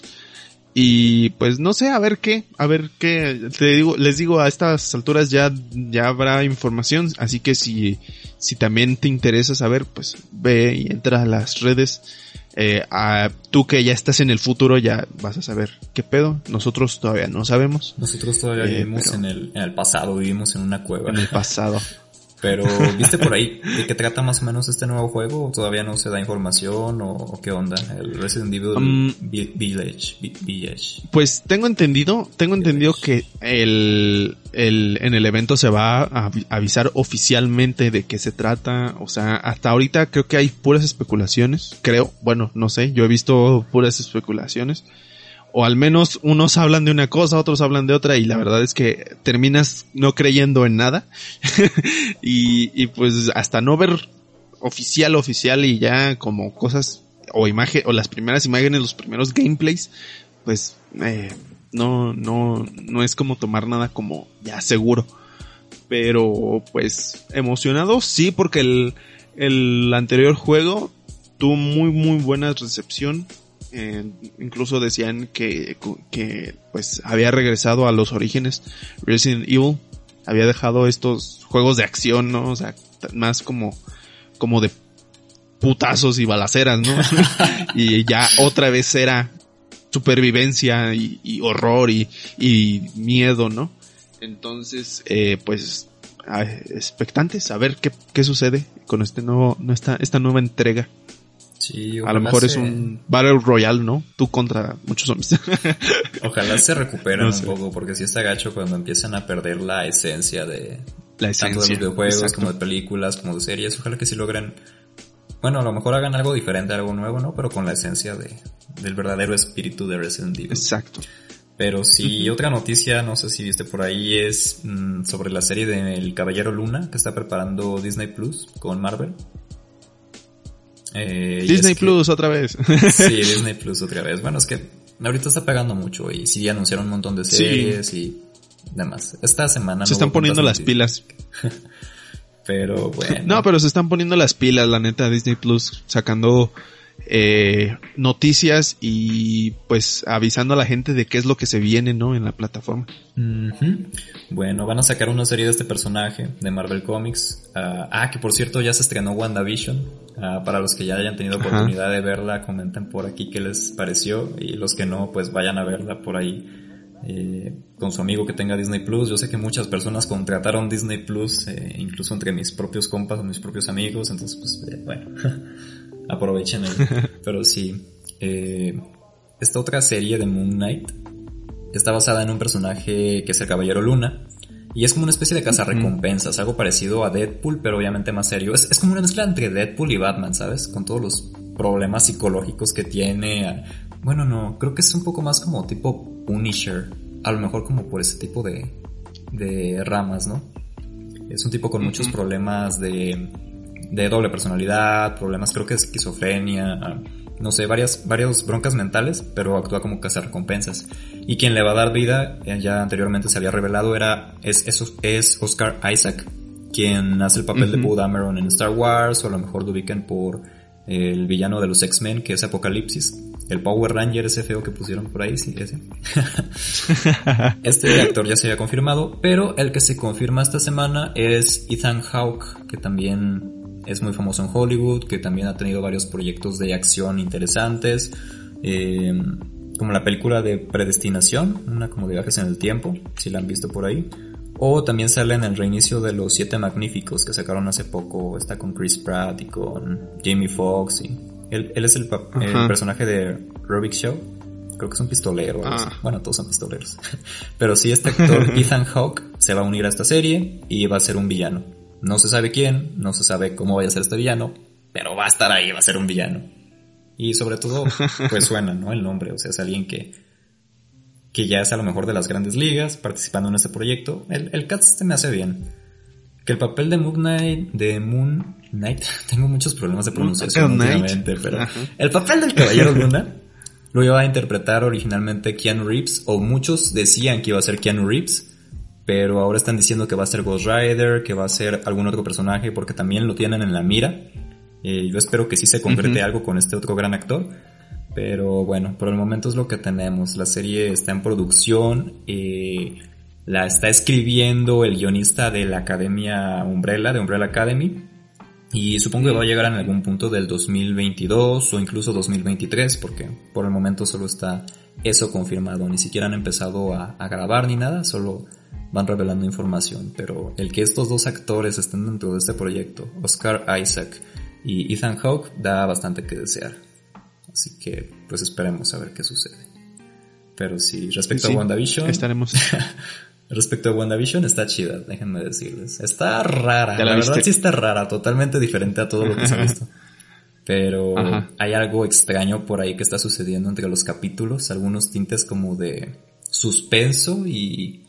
Y pues no sé, a ver qué, a ver qué, te digo, les digo, a estas alturas ya, ya habrá información, así que si, si también te interesa saber, pues ve y entra a las redes. Eh, a, tú que ya estás en el futuro ya vas a saber qué pedo. Nosotros todavía no sabemos. Nosotros todavía eh, vivimos en, el, en el pasado, vivimos en una cueva. En el pasado. Pero, ¿viste por ahí de qué trata más o menos este nuevo juego? ¿O todavía no se da información? ¿O, qué onda? El Resident Evil um, Village, Village. Pues tengo entendido, tengo entendido que el, el, en el evento se va a avisar oficialmente de qué se trata. O sea, hasta ahorita creo que hay puras especulaciones. Creo, bueno, no sé, yo he visto puras especulaciones o al menos unos hablan de una cosa, otros hablan de otra y la verdad es que terminas no creyendo en nada y, y, pues hasta no ver oficial oficial y ya como cosas o imagen o las primeras imágenes, los primeros gameplays, pues eh, no no no es como tomar nada como ya seguro. Pero pues emocionado sí porque el el anterior juego tuvo muy muy buena recepción eh, incluso decían que, que pues había regresado a los orígenes Resident Evil había dejado estos juegos de acción no o sea más como como de putazos y balaceras no y ya otra vez era supervivencia y, horror y, miedo, ¿no? Entonces, eh, pues, expectantes a ver qué, qué sucede con este nuevo, esta, esta nueva entrega. Sí, a lo mejor es un Battle Royale, ¿no? Tú contra muchos zombies. ojalá se recuperen un poco, porque si está gacho cuando empiezan a perder la esencia de la esencia, tanto de los videojuegos como de películas, como de series. Ojalá que sí logren, bueno, a lo mejor hagan algo diferente, algo nuevo, ¿no? Pero con la esencia de, del verdadero espíritu de Resident Evil. Exacto. Pero sí, otra noticia, no sé si viste por ahí, es mm, sobre la serie de El Caballero Luna que está preparando Disney Plus con Marvel. Eh, Disney Plus otra vez. sí, Disney Plus otra vez. Bueno, es que ahorita está pegando mucho y sí anunciaron un montón de series y demás. Esta semana se están poniendo las pilas. pero bueno. No, pero se están poniendo las pilas, la neta, Disney Plus sacando eh, noticias y pues avisando a la gente de qué es lo que se viene, ¿no? En la plataforma. Bueno, van a sacar una serie de este personaje de Marvel Comics. ah, ah que por cierto ya se estrenó WandaVision. Uh, para los que ya hayan tenido oportunidad de verla, comenten por aquí qué les pareció. Y los que no, pues vayan a verla por ahí. Eh, con su amigo que tenga Disney Plus. Yo sé que muchas personas contrataron Disney Plus, eh, incluso entre mis propios compas o mis propios amigos. Entonces, pues, eh, bueno. aprovechen Pero sí, eh, esta otra serie de Moon Knight está basada en un personaje que es el Caballero Luna. Y es como una especie de cazarrecompensas, algo parecido a Deadpool, pero obviamente más serio. Es, como una mezcla entre Deadpool y Batman, ¿sabes? Con todos los problemas psicológicos que tiene. Bueno, no, creo que es un poco más como tipo Punisher. A lo mejor como por ese tipo de, de ramas, ¿no? Es un tipo con muchos problemas de de doble personalidad, problemas creo que es esquizofrenia, no sé, varias, varias broncas mentales, pero actúa como cazarrecompensas. Y quien le va a dar vida, eh, ya anteriormente se había revelado, era, es, es, Oscar Isaac, quien hace el papel de Poe Dameron en Star Wars, o a lo mejor lo ubiquen por el villano de los X-Men, que es Apocalipsis. El Power Ranger ese feo que pusieron por ahí, sí, ese. este actor ya se había confirmado, pero el que se confirma esta semana es Ethan Hawke, que también es muy famoso en Hollywood, que también ha tenido varios proyectos de acción interesantes, eh, como la película de Predestinación, una como de viajes en el tiempo, si la han visto por ahí. O también sale en el reinicio de Los Siete Magníficos que sacaron hace poco, está con Chris Pratt y con Jamie Foxx. Y él, es el, personaje de Rubik Show. Creo que es un pistolero. Ah. Bueno, todos son pistoleros. Pero sí, este actor Ethan Hawke se va a unir a esta serie y va a ser un villano. No se sabe quién, no se sabe cómo vaya a ser este villano, pero va a estar ahí, va a ser un villano. Y sobre todo, pues suena, ¿no? El nombre, o sea, es alguien que, que ya es a lo mejor de las grandes ligas, participando en este proyecto. El, el cast se me hace bien. Que el papel de Moon Knight, de Moon Knight, tengo muchos problemas de pronunciación últimamente, pero el papel del Caballero Luna lo iba a interpretar originalmente Keanu Reeves, o muchos decían que iba a ser Keanu Reeves, pero ahora están diciendo que va a ser Ghost Rider, que va a ser algún otro personaje, porque también lo tienen en la mira. Eh, yo espero que sí se concrete algo con este otro gran actor. Pero bueno, por el momento es lo que tenemos. La serie está en producción. Eh, la está escribiendo el guionista de la Academia Umbrella, de Umbrella Academy. Y supongo que va a llegar en algún punto del 2022 o incluso 2023, porque por el momento solo está eso confirmado. Ni siquiera han empezado a, a grabar ni nada, solo van revelando información, pero el que estos dos actores estén dentro de este proyecto, Oscar Isaac y Ethan Hawke, da bastante que desear. Así que pues esperemos a ver qué sucede. Pero sí, respecto a WandaVision... Estaremos... respecto a WandaVision está chida, déjenme decirles. Está rara, la, verdad sí está rara, totalmente diferente a todo lo que se ha visto. Pero hay algo extraño por ahí que está sucediendo entre los capítulos, algunos tintes como de suspenso y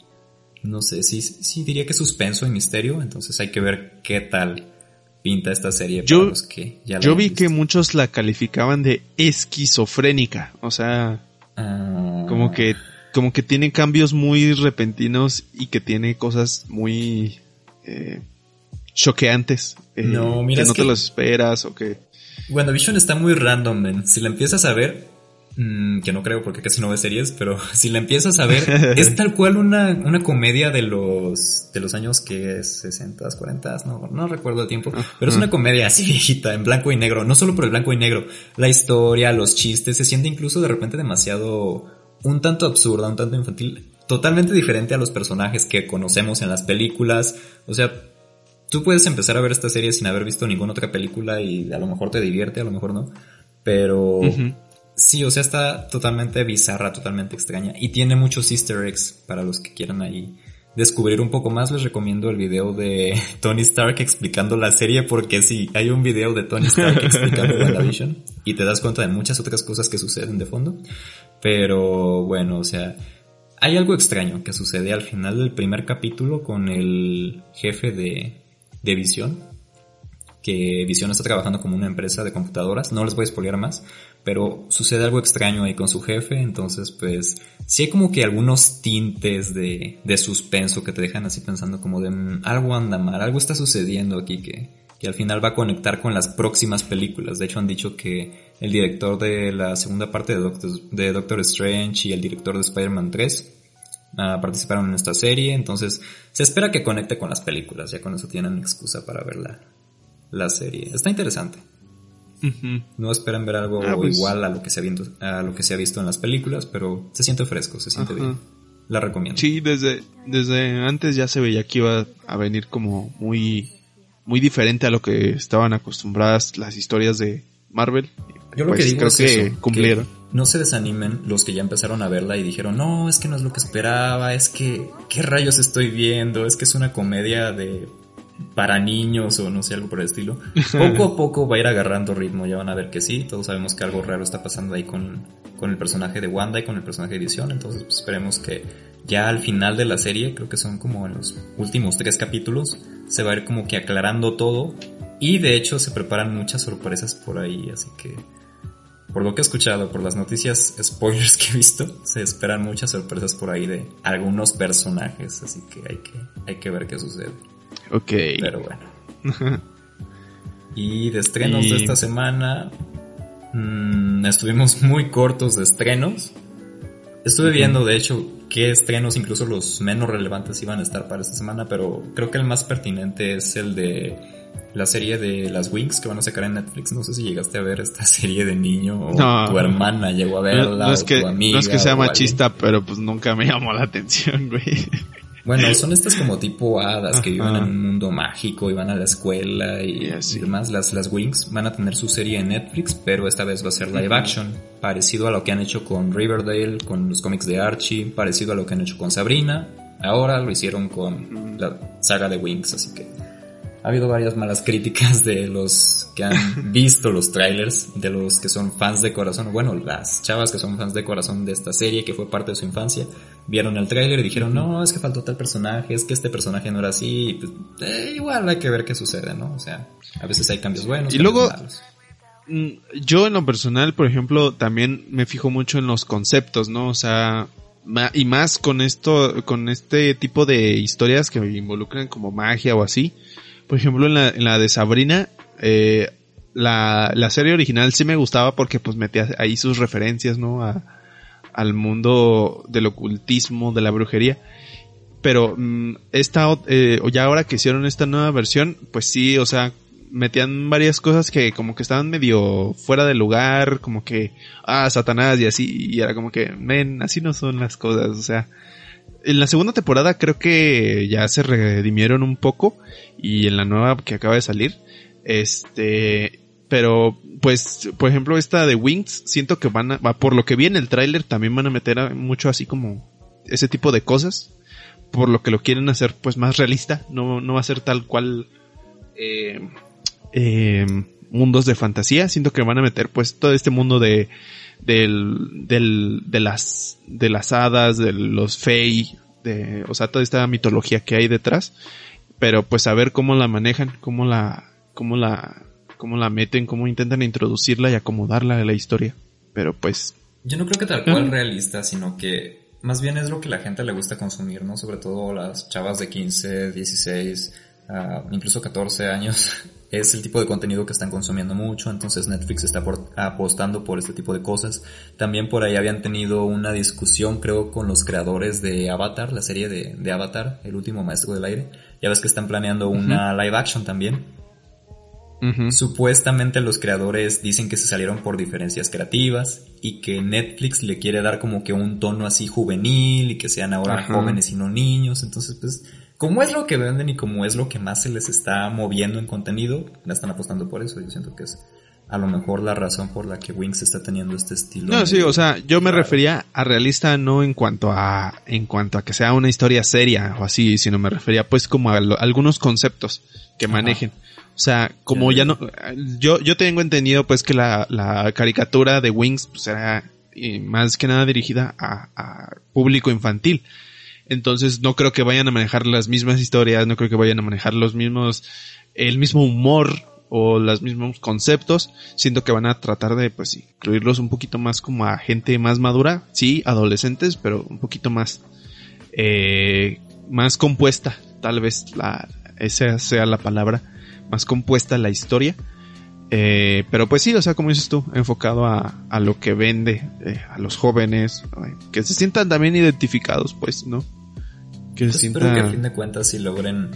no sé, sí, sí diría que suspenso y misterio, entonces hay que ver qué tal pinta esta serie yo, Yo vi que muchos la calificaban de esquizofrénica, o sea, ah. como que como que tiene cambios muy repentinos y que tiene cosas muy eh, choqueantes. Eh, no, mira, que no te los esperas o que... WandaVision está muy random, man. Si la empiezas a ver, Mm, que no creo porque casi no ve series, pero si la empiezas a ver, es tal cual una, una comedia de los, de los años que es 60, 40, no, no recuerdo el tiempo, pero es una comedia así viejita, en blanco y negro, no solo por el blanco y negro, la historia, los chistes, se siente incluso de repente demasiado, un tanto absurda, un tanto infantil, totalmente diferente a los personajes que conocemos en las películas, o sea, tú puedes empezar a ver esta serie sin haber visto ninguna otra película y a lo mejor te divierte, a lo mejor no, pero... Sí, o sea, está totalmente bizarra, totalmente extraña. Y tiene muchos easter eggs para los que quieran ahí descubrir un poco más. Les recomiendo el video de Tony Stark explicando la serie porque sí, hay un video de Tony Stark explicando WandaVision y te das cuenta de muchas otras cosas que suceden de fondo. Pero bueno, o sea, hay algo extraño que sucede al final del primer capítulo con el jefe de, de Visión. Que Visión está trabajando como una empresa de computadoras. No les voy a spoiler más pero sucede algo extraño ahí con su jefe, entonces pues sí hay como que algunos tintes de, de suspenso que te dejan así pensando como de mm, algo anda mal, algo está sucediendo aquí que, que al final va a conectar con las próximas películas. De hecho han dicho que el director de la segunda parte de Doctor, de Doctor Strange y el director de Spider-Man 3 ah, participaron en esta serie, entonces se espera que conecte con las películas, ya con eso tienen excusa para ver la, la serie. Está interesante. No esperan ver algo ah, pues. igual a lo, que se ha visto, a lo que se ha visto en las películas, pero se siente fresco, se siente bien. La recomiendo. Sí, desde, desde antes ya se veía que iba a venir como muy, muy diferente a lo que estaban acostumbradas las historias de Marvel. Yo lo que pues digo es que cumplieron. no se desanimen los que ya empezaron a verla y dijeron, no, es que no es lo que esperaba, es que, ¿qué rayos estoy viendo? Es que es una comedia de para niños o no sé, algo por el estilo. Poco a poco va a ir agarrando ritmo, ya van a ver que sí, todos sabemos que algo raro está pasando ahí con, con el personaje de Wanda y con el personaje de Vision, entonces pues, esperemos que ya al final de la serie, creo que son como en los últimos tres capítulos, se va a ir como que aclarando todo y de hecho se preparan muchas sorpresas por ahí, así que por lo que he escuchado, por las noticias spoilers que he visto, se esperan muchas sorpresas por ahí de algunos personajes, así que hay que, hay que ver qué sucede. Ok. Pero bueno. y de estrenos de esta semana, mmm, estuvimos muy cortos de estrenos. Estuve viendo, de hecho, qué estrenos, incluso los menos relevantes, iban a estar para esta semana, pero creo que el más pertinente es el de la serie de las Wings que van a sacar en Netflix. No sé si llegaste a ver esta serie de niño o tu hermana llegó a verla no, es que, tu amiga. No es que sea machista, pero pues nunca me llamó la atención, güey. Bueno, son estas como tipo hadas que viven en un mundo mágico y van a la escuela y, demás. Las, las Wings van a tener su serie en Netflix, pero esta vez va a ser live action, parecido a lo que han hecho con Riverdale, con los cómics de Archie, parecido a lo que han hecho con Sabrina. Ahora lo hicieron con la saga de Wings, así que ha habido varias malas críticas de los que han visto los trailers, de los que son fans de corazón, bueno, las chavas que son fans de corazón de esta serie, que fue parte de su infancia, vieron el trailer y dijeron, no, es que faltó tal personaje, es que este personaje no era así, pues, eh, igual hay que ver qué sucede, ¿no? O sea, a veces hay cambios buenos. Y luego, mm, yo en lo personal, por ejemplo, también me fijo mucho en los conceptos, ¿no? O sea, y más con esto, con este tipo de historias que involucran como magia o así por ejemplo, en la, en la de Sabrina, eh, la, la, serie original sí me gustaba porque pues metía ahí sus referencias, ¿no? A, al mundo del ocultismo, de la brujería. Pero mm, esta, eh, ya ahora que hicieron esta nueva versión, pues sí, o sea, metían varias cosas que como que estaban medio fuera de lugar, como que, ah, Satanás y así, y era como que, men, así no son las cosas, o sea, en la segunda temporada creo que ya se redimieron un poco y en la nueva que acaba de salir, este, pero pues, por ejemplo, esta de Wings, siento que van a, por lo que vi en el tráiler, también van a meter mucho así como ese tipo de cosas, por lo que lo quieren hacer pues más realista, no, no va a ser tal cual eh, eh, mundos de fantasía, siento que van a meter pues todo este mundo de del, del, de las, de las hadas, de los fey, de, o sea, toda esta mitología que hay detrás, pero pues a ver cómo la manejan, cómo la, cómo la, cómo la meten, cómo intentan introducirla y acomodarla a la historia, pero pues. Yo no creo que tal cual realista, sino que más bien es lo que la gente le gusta consumir, ¿no? Sobre todo las chavas de 15, 16, uh, incluso 14 años es el tipo de contenido que están consumiendo mucho, entonces Netflix está apostando por este tipo de cosas. También por ahí habían tenido una discusión, creo, con los creadores de Avatar, la serie de, Avatar, el último maestro del aire. Ya ves que están planeando una live action también. Supuestamente los creadores dicen que se salieron por diferencias creativas y que Netflix le quiere dar como que un tono así juvenil y que sean ahora jóvenes y no niños. Entonces, pues como es lo que venden y como es lo que más se les está moviendo en contenido, la están apostando por eso. Yo siento que es a lo mejor la razón por la que Wings está teniendo este estilo. No, sí, o sea, yo me refería a realista no en cuanto a en cuanto a que sea una historia seria o así, sino me refería pues como a, algunos conceptos que manejen. O sea, como ya no, yo, yo tengo entendido pues que la, la caricatura de Wings pues era eh, más que nada dirigida a, a público infantil. Entonces no creo que vayan a manejar las mismas historias, no creo que vayan a manejar los mismos, el mismo humor o los mismos conceptos. Siento que van a tratar de, pues, incluirlos un poquito más como a gente más madura, sí, adolescentes, pero un poquito más, eh, más compuesta, tal vez la, esa sea la palabra, más compuesta la historia. Eh, pero pues sí, o sea, como dices tú, enfocado a, a lo que vende, eh, a los jóvenes, que se sientan también identificados, pues, ¿no? Que pues Espero que a fin de cuentas si logren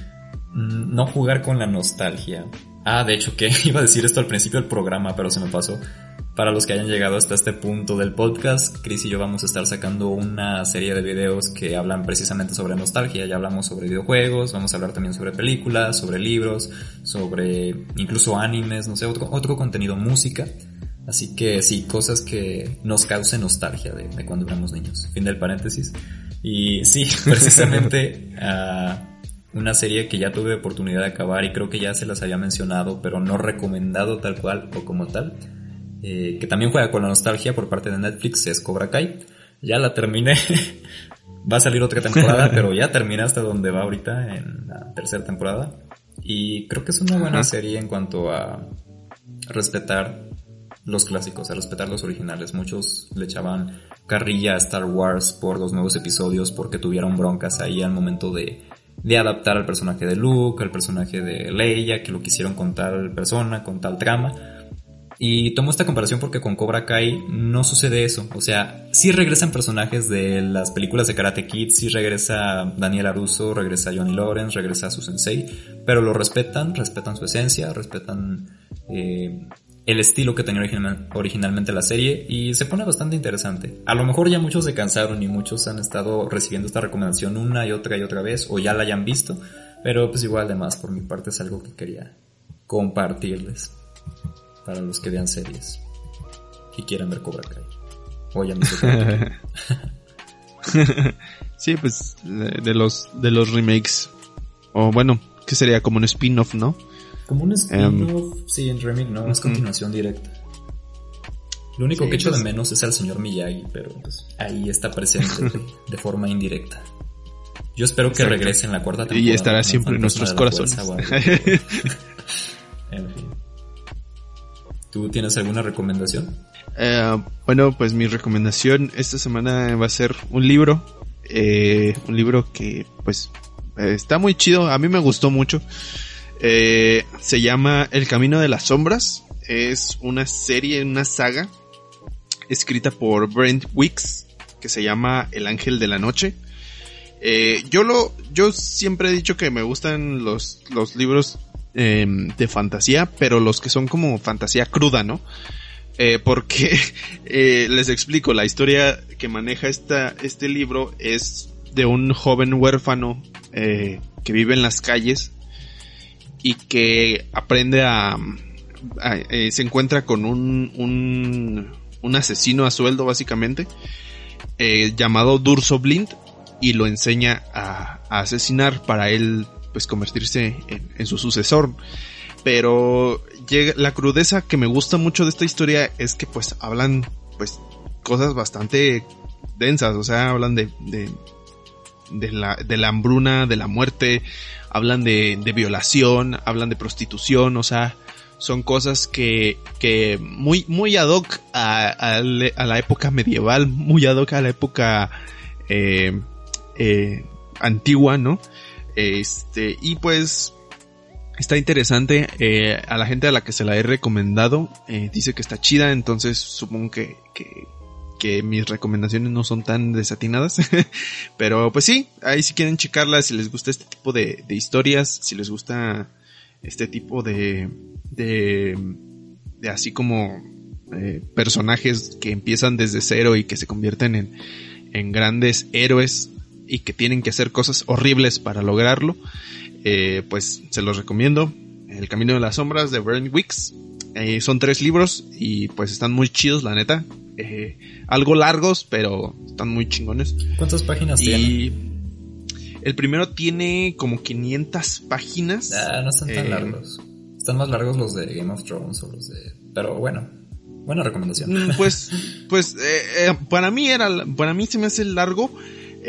mm, no jugar con la nostalgia. Ah, de hecho que iba a decir esto al principio del programa, pero se me pasó. Para los que hayan llegado hasta este punto del podcast, Chris y yo vamos a estar sacando una serie de videos que hablan precisamente sobre nostalgia. Ya hablamos sobre videojuegos, vamos a hablar también sobre películas, sobre libros, sobre incluso animes, no sé, otro, otro contenido, música. Así que sí, cosas que nos causen nostalgia de, de cuando éramos niños. Fin del paréntesis. Y sí, precisamente uh, una serie que ya tuve oportunidad de acabar y creo que ya se las había mencionado, pero no recomendado tal cual o como tal, eh, que también juega con la nostalgia por parte de Netflix, es Cobra Kai. Ya la terminé. va a salir otra temporada, pero ya terminé hasta donde va ahorita en la tercera temporada. Y creo que es una buena serie en cuanto a respetar los clásicos, a respetar los originales. Muchos le echaban carrilla a Star Wars por los nuevos episodios porque tuvieron broncas ahí al momento de, de adaptar al personaje de Luke, al personaje de Leia, que lo quisieron con tal persona, con tal trama. Y tomo esta comparación porque con Cobra Kai no sucede eso. O sea, sí regresan personajes de las películas de Karate Kid, sí regresa Daniel Aruso, regresa Johnny Lawrence, regresa su sensei, pero lo respetan, respetan su esencia, respetan eh, el estilo que tenía originalmente la serie y se pone bastante interesante. A lo mejor ya muchos se cansaron y muchos han estado recibiendo esta recomendación una y otra y otra vez o ya la hayan visto, pero pues igual además por mi parte es algo que quería compartirles para los que vean series y quieran ver Cobra Kai. O ya Sí, pues de, los de los remakes o bueno, que sería como un spin-off, ¿no? Como un spin-off, em, sí, en remake no, es continuación directa. Lo único que echo de pues menos es al señor Miyagi, pero pues ahí está presente de forma indirecta. Yo espero que regrese en la cuarta temporada. Y estará siempre en nuestros corazones. en fin. ¿Tú tienes alguna recomendación? Eh, bueno, pues mi recomendación esta semana va a ser un libro. Eh, un libro que pues está muy chido. A mí me gustó mucho. Eh, se llama El Camino de las Sombras. Es una serie, una saga escrita por Brent Wicks que se llama El Ángel de la Noche. Yo lo, yo siempre he dicho que me gustan los, los libros em, de fantasía, pero los que son como fantasía cruda, ¿no? Eh, porque les explico, la historia que maneja esta, este libro es de un joven huérfano que vive en las calles y que aprende a, eh, se encuentra con un, un, asesino a sueldo básicamente eh, llamado Durso Blind y lo enseña a, asesinar para él pues convertirse en, su sucesor. Pero la crudeza que me gusta mucho de esta historia es que pues hablan pues cosas bastante densas. O sea hablan de, de la, hambruna, de la muerte, hablan de, de violación, hablan de prostitución, o sea, son cosas que, que muy, muy ad hoc a, a, la época medieval, muy ad hoc a la época eh, eh, antigua, ¿no? Este, y pues Está interesante. Eh, a la gente a la que se la he recomendado eh, dice que está chida, entonces supongo que, que, que mis recomendaciones no son tan desatinadas. Pero pues sí, ahí si quieren checarla, si les gusta este tipo de, de historias, si les gusta este tipo de, de, de así como eh, personajes que empiezan desde cero y que se convierten en, en grandes héroes y que tienen que hacer cosas horribles para lograrlo, eh, pues se los recomiendo. El Camino de las Sombras de Bren Wicks. Eh, son tres libros y pues están muy chidos, la neta. Eh, algo largos, pero están muy chingones. ¿Cuántas páginas y El primero tiene como 500 páginas. Ah, no están tan largos. Están más largos los de Game of Thrones o los de... Pero bueno, buena recomendación. Mm, pues, pues para mí era, para mí se me hace largo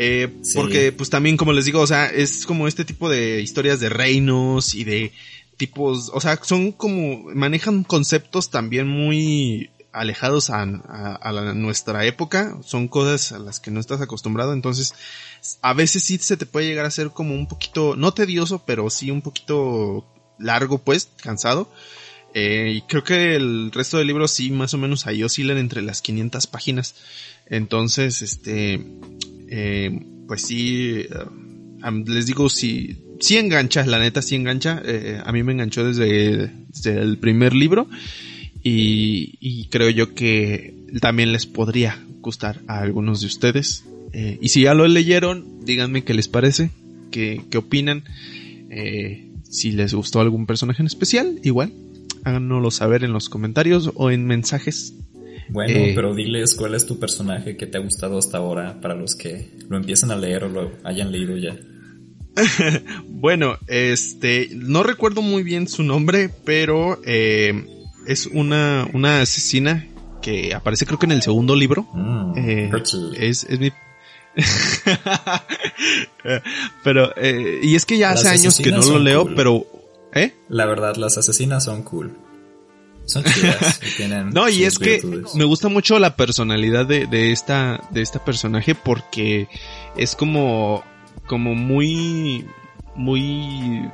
eh, Porque pues también como les digo, o sea, es como este tipo de historias de reinos y de tipos, o sea, son como, manejan conceptos también muy alejados a, a, nuestra época, son cosas a las que no estás acostumbrado, entonces a veces sí se te puede llegar a ser como un poquito, no tedioso, pero sí un poquito largo pues, cansado. Eh, y creo que el resto del libro sí más o menos ahí oscilan entre las 500 páginas. Entonces, este, eh, pues sí, eh, les digo, si, si engancha, la neta sí engancha, eh, a mí me enganchó desde, el primer libro y, creo yo que también les podría gustar a algunos de ustedes. y si ya lo leyeron, díganme qué les parece, qué, qué opinan, si les gustó algún personaje en especial, igual, háganoslo saber en los comentarios o en mensajes bueno, eh, pero diles cuál es tu personaje que te ha gustado hasta ahora para los que lo empiecen a leer o lo hayan leído ya. bueno, este, no recuerdo muy bien su nombre, pero eh, es una, una asesina que aparece creo que en el segundo libro. Mm, eh, es, es mi pero y es que ya hace años que no lo leo, pero ¿eh? La verdad, las asesinas son cool. Son no, y es que me gusta mucho la personalidad de, de esta, de esta personaje porque es como, como muy, muy,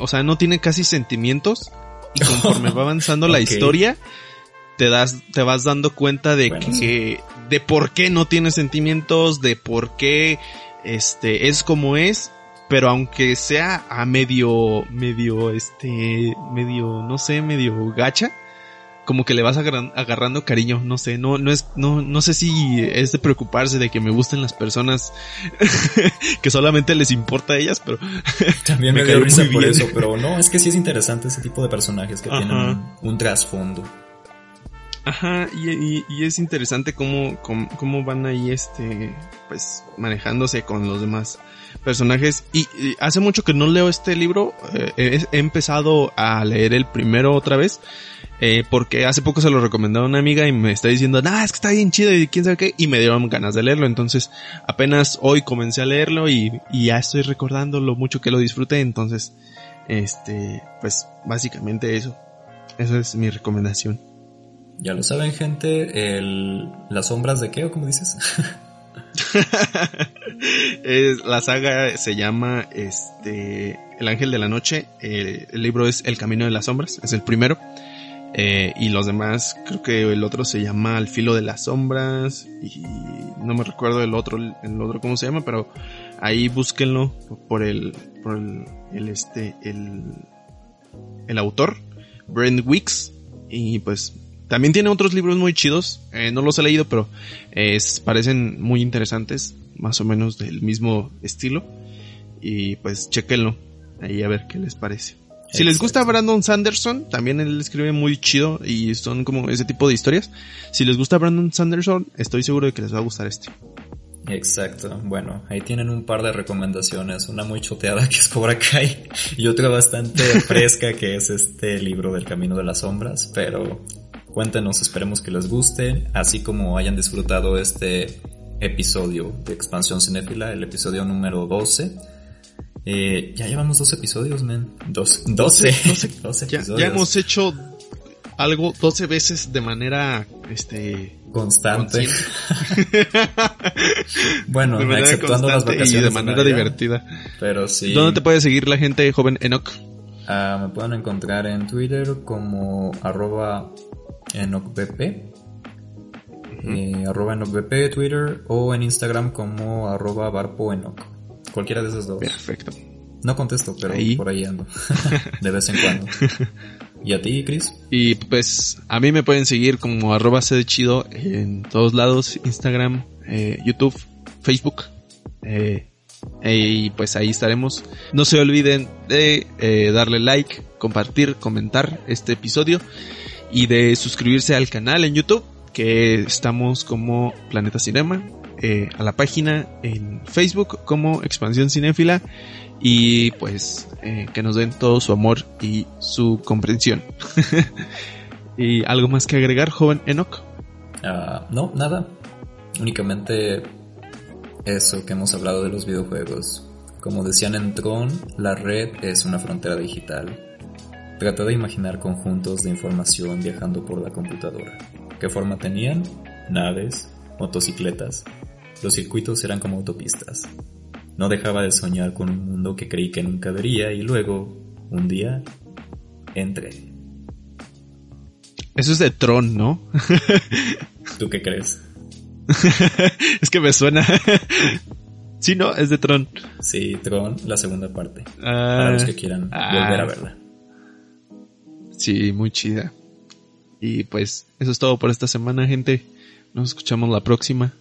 o sea, no tiene casi sentimientos y conforme va avanzando la historia, te das, te vas dando cuenta de que, de por qué no tiene sentimientos, de por qué, este, es como es, pero aunque sea a medio, medio, este, medio, no sé, medio gacha, como que le vas agarrando cariño, no sé, no, no es, no, no sé si es de preocuparse de que me gusten las personas que solamente les importa a ellas, pero también me, dio risa por eso, pero no, es que sí es interesante ese tipo de personajes que tienen un, trasfondo. Ajá, y, y, es interesante cómo, cómo, van ahí, este, pues, manejándose con los demás personajes. Y, hace mucho que no leo este libro, eh, he empezado a leer el primero otra vez. Eh, porque hace poco se lo recomendó a una amiga y me está diciendo, nah, es que está bien chido y quién sabe qué, y me dieron ganas de leerlo. Entonces, apenas hoy comencé a leerlo y, y ya estoy recordando lo mucho que lo disfruté. Entonces, este, pues básicamente eso. Esa es mi recomendación. Ya lo saben, gente, el, las sombras de qué o cómo dices. la saga se llama este El Ángel de la Noche. el libro es El Camino de las Sombras, es el primero. Eh, y los demás, creo que el otro se llama Al filo de las sombras. Y no me recuerdo el otro, el otro cómo se llama, pero ahí búsquenlo por el, por el, este, el, el autor, Brent Weeks. Y pues también tiene otros libros muy chidos. Eh, no los he leído, pero parecen muy interesantes. Más o menos del mismo estilo. Y pues chequenlo. Ahí a ver qué les parece. Si les gusta Brandon Sanderson, también él escribe muy chido y son como ese tipo de historias. Si les gusta Brandon Sanderson, estoy seguro de que les va a gustar este. Exacto. Bueno, ahí tienen un par de recomendaciones. Una muy choteada que es Cobra Kai y otra bastante fresca que es este libro del Camino de las Sombras. Pero cuéntenos, esperemos que les guste, así como hayan disfrutado este episodio de Expansión Cinéfila, el episodio número 12 eh, ya llevamos dos episodios, man. Dos, doce. ya, ya, hemos hecho algo doce veces de manera, este... Constante. bueno, de exceptuando las vacaciones. Y de manera divertida. Pero sí. ¿Dónde te puede seguir la gente, joven Enoch? Ah, me pueden encontrar en Twitter como arroba enocbp, eh, arroba enocbp Twitter o en Instagram como arroba barpoenoc. Cualquiera de esos dos. Perfecto. No contesto, pero Ahí. por ahí ando. de vez en cuando. ¿Y a ti, Chris? Y pues a mí me pueden seguir como arroba chido en todos lados, Instagram, eh, YouTube, Facebook. eh, y pues ahí estaremos. No se olviden de eh, darle like, compartir, comentar este episodio y de suscribirse al canal en YouTube que estamos como Planeta Cinema, eh, a la página en Facebook como Expansión Cinéfila y pues eh, que nos den todo su amor y su comprensión. ¿Y algo más que agregar, joven Enoch? Ah, no, nada. Únicamente eso que hemos hablado de los videojuegos. Como decían en Tron, la red es una frontera digital. Trata de imaginar conjuntos de información viajando por la computadora. ¿Qué forma tenían? Naves, motocicletas. Los circuitos eran como autopistas. No dejaba de soñar con un mundo que creí que nunca vería y luego, un día, entré. Eso es de Tron, ¿no? ¿Tú qué crees? es que me suena. sí, no, es de Tron. Sí, Tron, la segunda parte. Ah, Para los que quieran ah. volver a verla. Sí, muy chida. Y pues eso es todo por esta semana, gente. Nos escuchamos la próxima.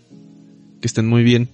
Que estén muy bien.